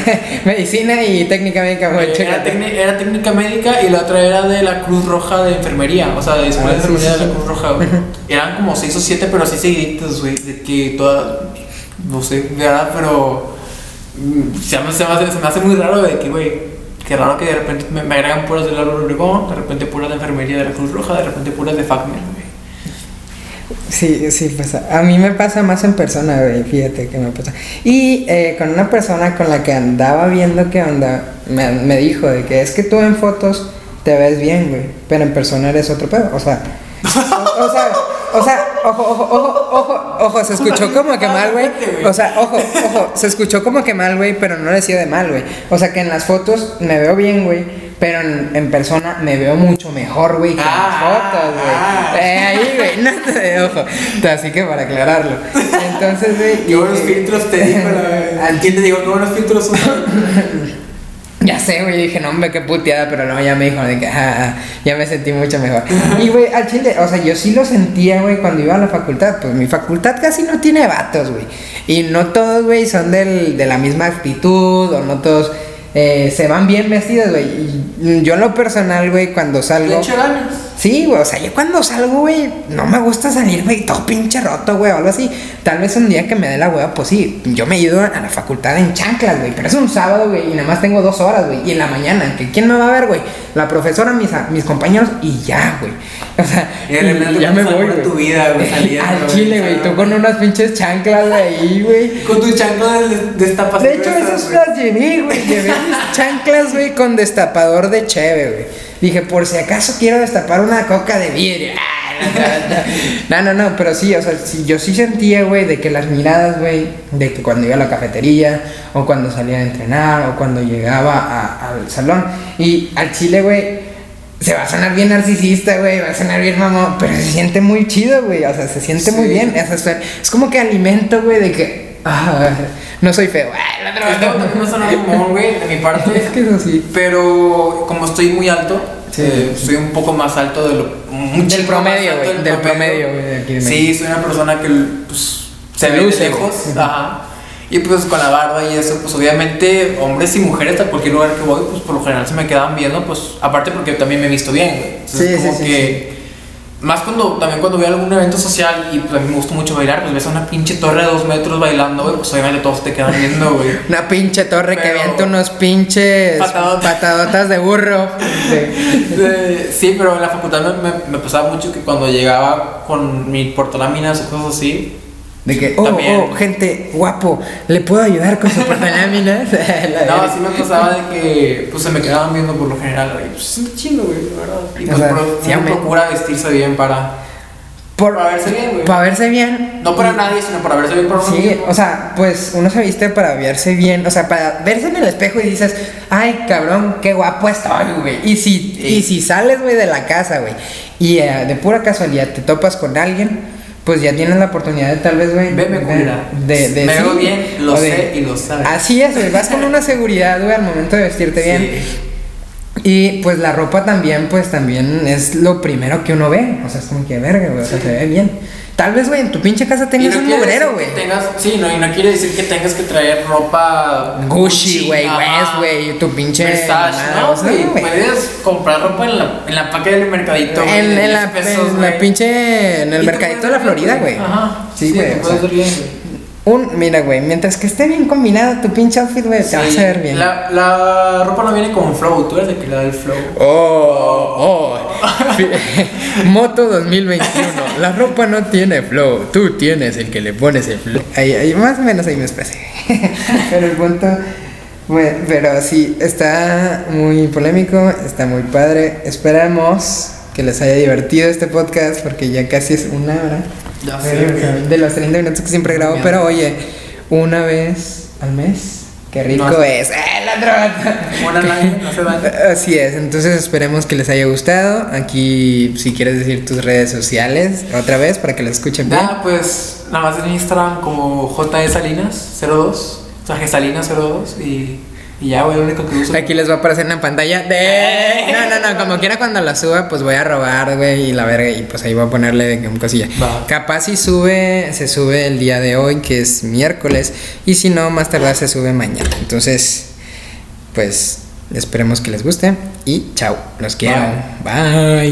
Medicina y técnica médica, güey. era, chécate. técnic- era técnica médica y la otra era de la Cruz Roja de enfermería, o sea, de escuela Ah, de sí, enfermería sí, de la. Cruz Roja, güey. Eran como seis o siete, pero así seguiditas, güey, de que todas, no sé, ¿verdad? Pero mm, se me, se me hace, se me hace muy raro de que, güey, qué raro que de repente me, me agregan puras del Álvaro Obregón, de repente puras de enfermería de la Cruz Roja, de repente puras de FACMER, güey. Sí, sí pasa. A mí me pasa más en persona, güey. Fíjate que me pasa. Y eh, con una persona con la que andaba viendo qué onda, me, me dijo de que es que tú en fotos te ves bien, güey. Pero en persona eres otro pedo. O sea, o, o sea, o sea, ojo, ojo, ojo, ojo, ojo, se escuchó como que mal, güey. O sea, ojo, ojo, se escuchó como que mal, güey, pero no decía de mal, güey. O sea, que en las fotos me veo bien, güey. Pero en, en persona me veo mucho mejor, güey, que en las Ah, fotos, güey. ah. Eh, ahí, güey, no te ojo. Así que para aclararlo. Entonces, güey. Qué buenos y- filtros te dijo la... ¿Al quién te digo qué buenos filtros son? Ya sé, güey, dije, no, hombre, qué puteada, pero no, ya me dijo de que, ah, ah, ya me sentí mucho mejor. Y, güey, al chile, o sea, yo sí lo sentía, güey, cuando iba a la facultad, pues mi facultad casi no tiene vatos, güey. Y no todos, güey, son del, de la misma actitud, o no todos eh, se van bien vestidos, güey. Yo en lo personal, güey, cuando Le salgo... echo ganas. Sí, güey, o sea, yo cuando salgo, güey, no me gusta salir, güey, todo pinche roto, güey, o algo así. Tal vez un día que me dé la hueva, pues sí, yo me ido a la facultad en chanclas, güey, pero es un sábado, güey, y nada más tengo dos horas, güey, y en la mañana, que ¿quién me va a ver, güey? La profesora, mis, mis compañeros, y ya, güey. O sea, Y de repente y ya me voy, güey. tu vida, güey, Al chile, güey, tú con unas pinches chanclas, güey, ahí, güey. Con tu chancla de destapas. De hecho, esas las llevé, güey. Llevé mis chanclas, güey, con destapador de cheve, güey. Dije, por si acaso quiero destapar una coca de vidrio. No, no, no, pero sí, o sea, sí, yo sí sentía, güey, de que las miradas, güey, de que cuando iba a la cafetería, o cuando salía a entrenar, o cuando llegaba a- al salón, y al chile, güey, se va a sonar bien narcisista, güey, va a sonar bien mamón, pero se siente muy chido, güey, o sea, se siente muy bien, o sea, es como que alimento, güey, de que, ah, no soy feo, también no suena mamón, güey, de mi parte. Es que eso sí. Pero como estoy muy alto, Sí. eh, soy un poco más alto de lo. Del promedio, güey, del promedio, güey, Sí, soy una persona que pues, se Se ve luce, de lejos. Ajá. Y pues con la barba y eso, pues obviamente hombres y mujeres a cualquier lugar que voy, pues por lo general se me quedan viendo, pues aparte porque también me he visto bien, güey. Entonces, Sí, como sí, sí, que más cuando también cuando voy a algún evento social y pues a mí me gusta mucho bailar, pues ves a una pinche torre de dos metros bailando, güey, pues obviamente todos te quedan viendo, güey. Una pinche torre que avienta unos pinches Patadotas. patadotas de burro. Sí. Sí, pero en la facultad me, me- me pasaba mucho que cuando llegaba con mi portaláminas o cosas así. De que, oh, También. oh, gente, guapo, ¿le puedo ayudar con su portaláminas? No, sí me pasaba de que pues se me quedaban viendo por lo general, güey. Pues es chido, güey, la verdad. Y pues sea, pro- sí, procura vestirse bien para. Por- para verse bien, güey. Para verse bien. No para nadie, sino para verse bien uno Sí, mismo. o sea, pues uno se viste para verse bien, o sea, para verse en el espejo y dices, ay, cabrón, qué guapo estoy, güey. Y si, y si sales, güey, de la casa, güey, y eh, de pura casualidad te topas con alguien, pues ya tienes la oportunidad de tal vez, güey. Veme, de- culera. De, de, Me sí, veo bien, lo de- sé y lo sabes. Así es, güey, vas con una seguridad, güey, al momento de vestirte bien. Sí. Y pues la ropa también, pues también es lo primero que uno ve. O sea, es como que verga, güey. O sea, Sí. se ve bien. Tal vez, güey, en tu pinche casa tengas no un mugrero, güey. Sí, no, y no quiere decir que tengas que traer ropa Gucci, güey. West, güey, tu pinche. Versace, no, güey, güey. puedes comprar ropa en la, en la paca del mercadito, güey, En, en 10 la, pesos, en la güey. pinche. En el mercadito de la Florida, güey. Ajá, Sí, sí, güey. o puedes sea, ver bien, güey. Un, mira, güey, mientras que esté bien combinado tu pinche outfit, güey, te vas a Sí, ver bien. La, la ropa no viene con flow, tú eres de que le da el flow. Oh, oh. Moto 2021. La ropa no tiene flow. Tú tienes el que le pones el flow. Ahí, ahí, más o menos ahí me expresé. Pero el punto. Bueno, pero sí, está muy polémico, está muy padre. Esperamos que les haya divertido este podcast porque ya casi es una hora. Ya sé. De los 30 minutos que siempre grabo, pero oye, una vez al mes Qué rico No es. ¡Eh, la droga! Buena no se. Así es, entonces esperemos que les haya gustado. Aquí, si quieres decir tus redes sociales otra vez para que lo escuchen bien. Pues nada más en Instagram como JE Salinas02, o sea, Gesalinas02 y, y ya, güey, lo único que uso. Aquí les va a aparecer en la pantalla de... No, no, no, como quiera cuando la suba, pues voy a robar, güey, y la verga, y pues ahí voy a ponerle de un cosilla. Va. Capaz si sube, se sube el día de hoy, que es miércoles, y si no, más tardar se sube mañana. Entonces, pues esperemos que les guste, y chao, los quiero. Bye.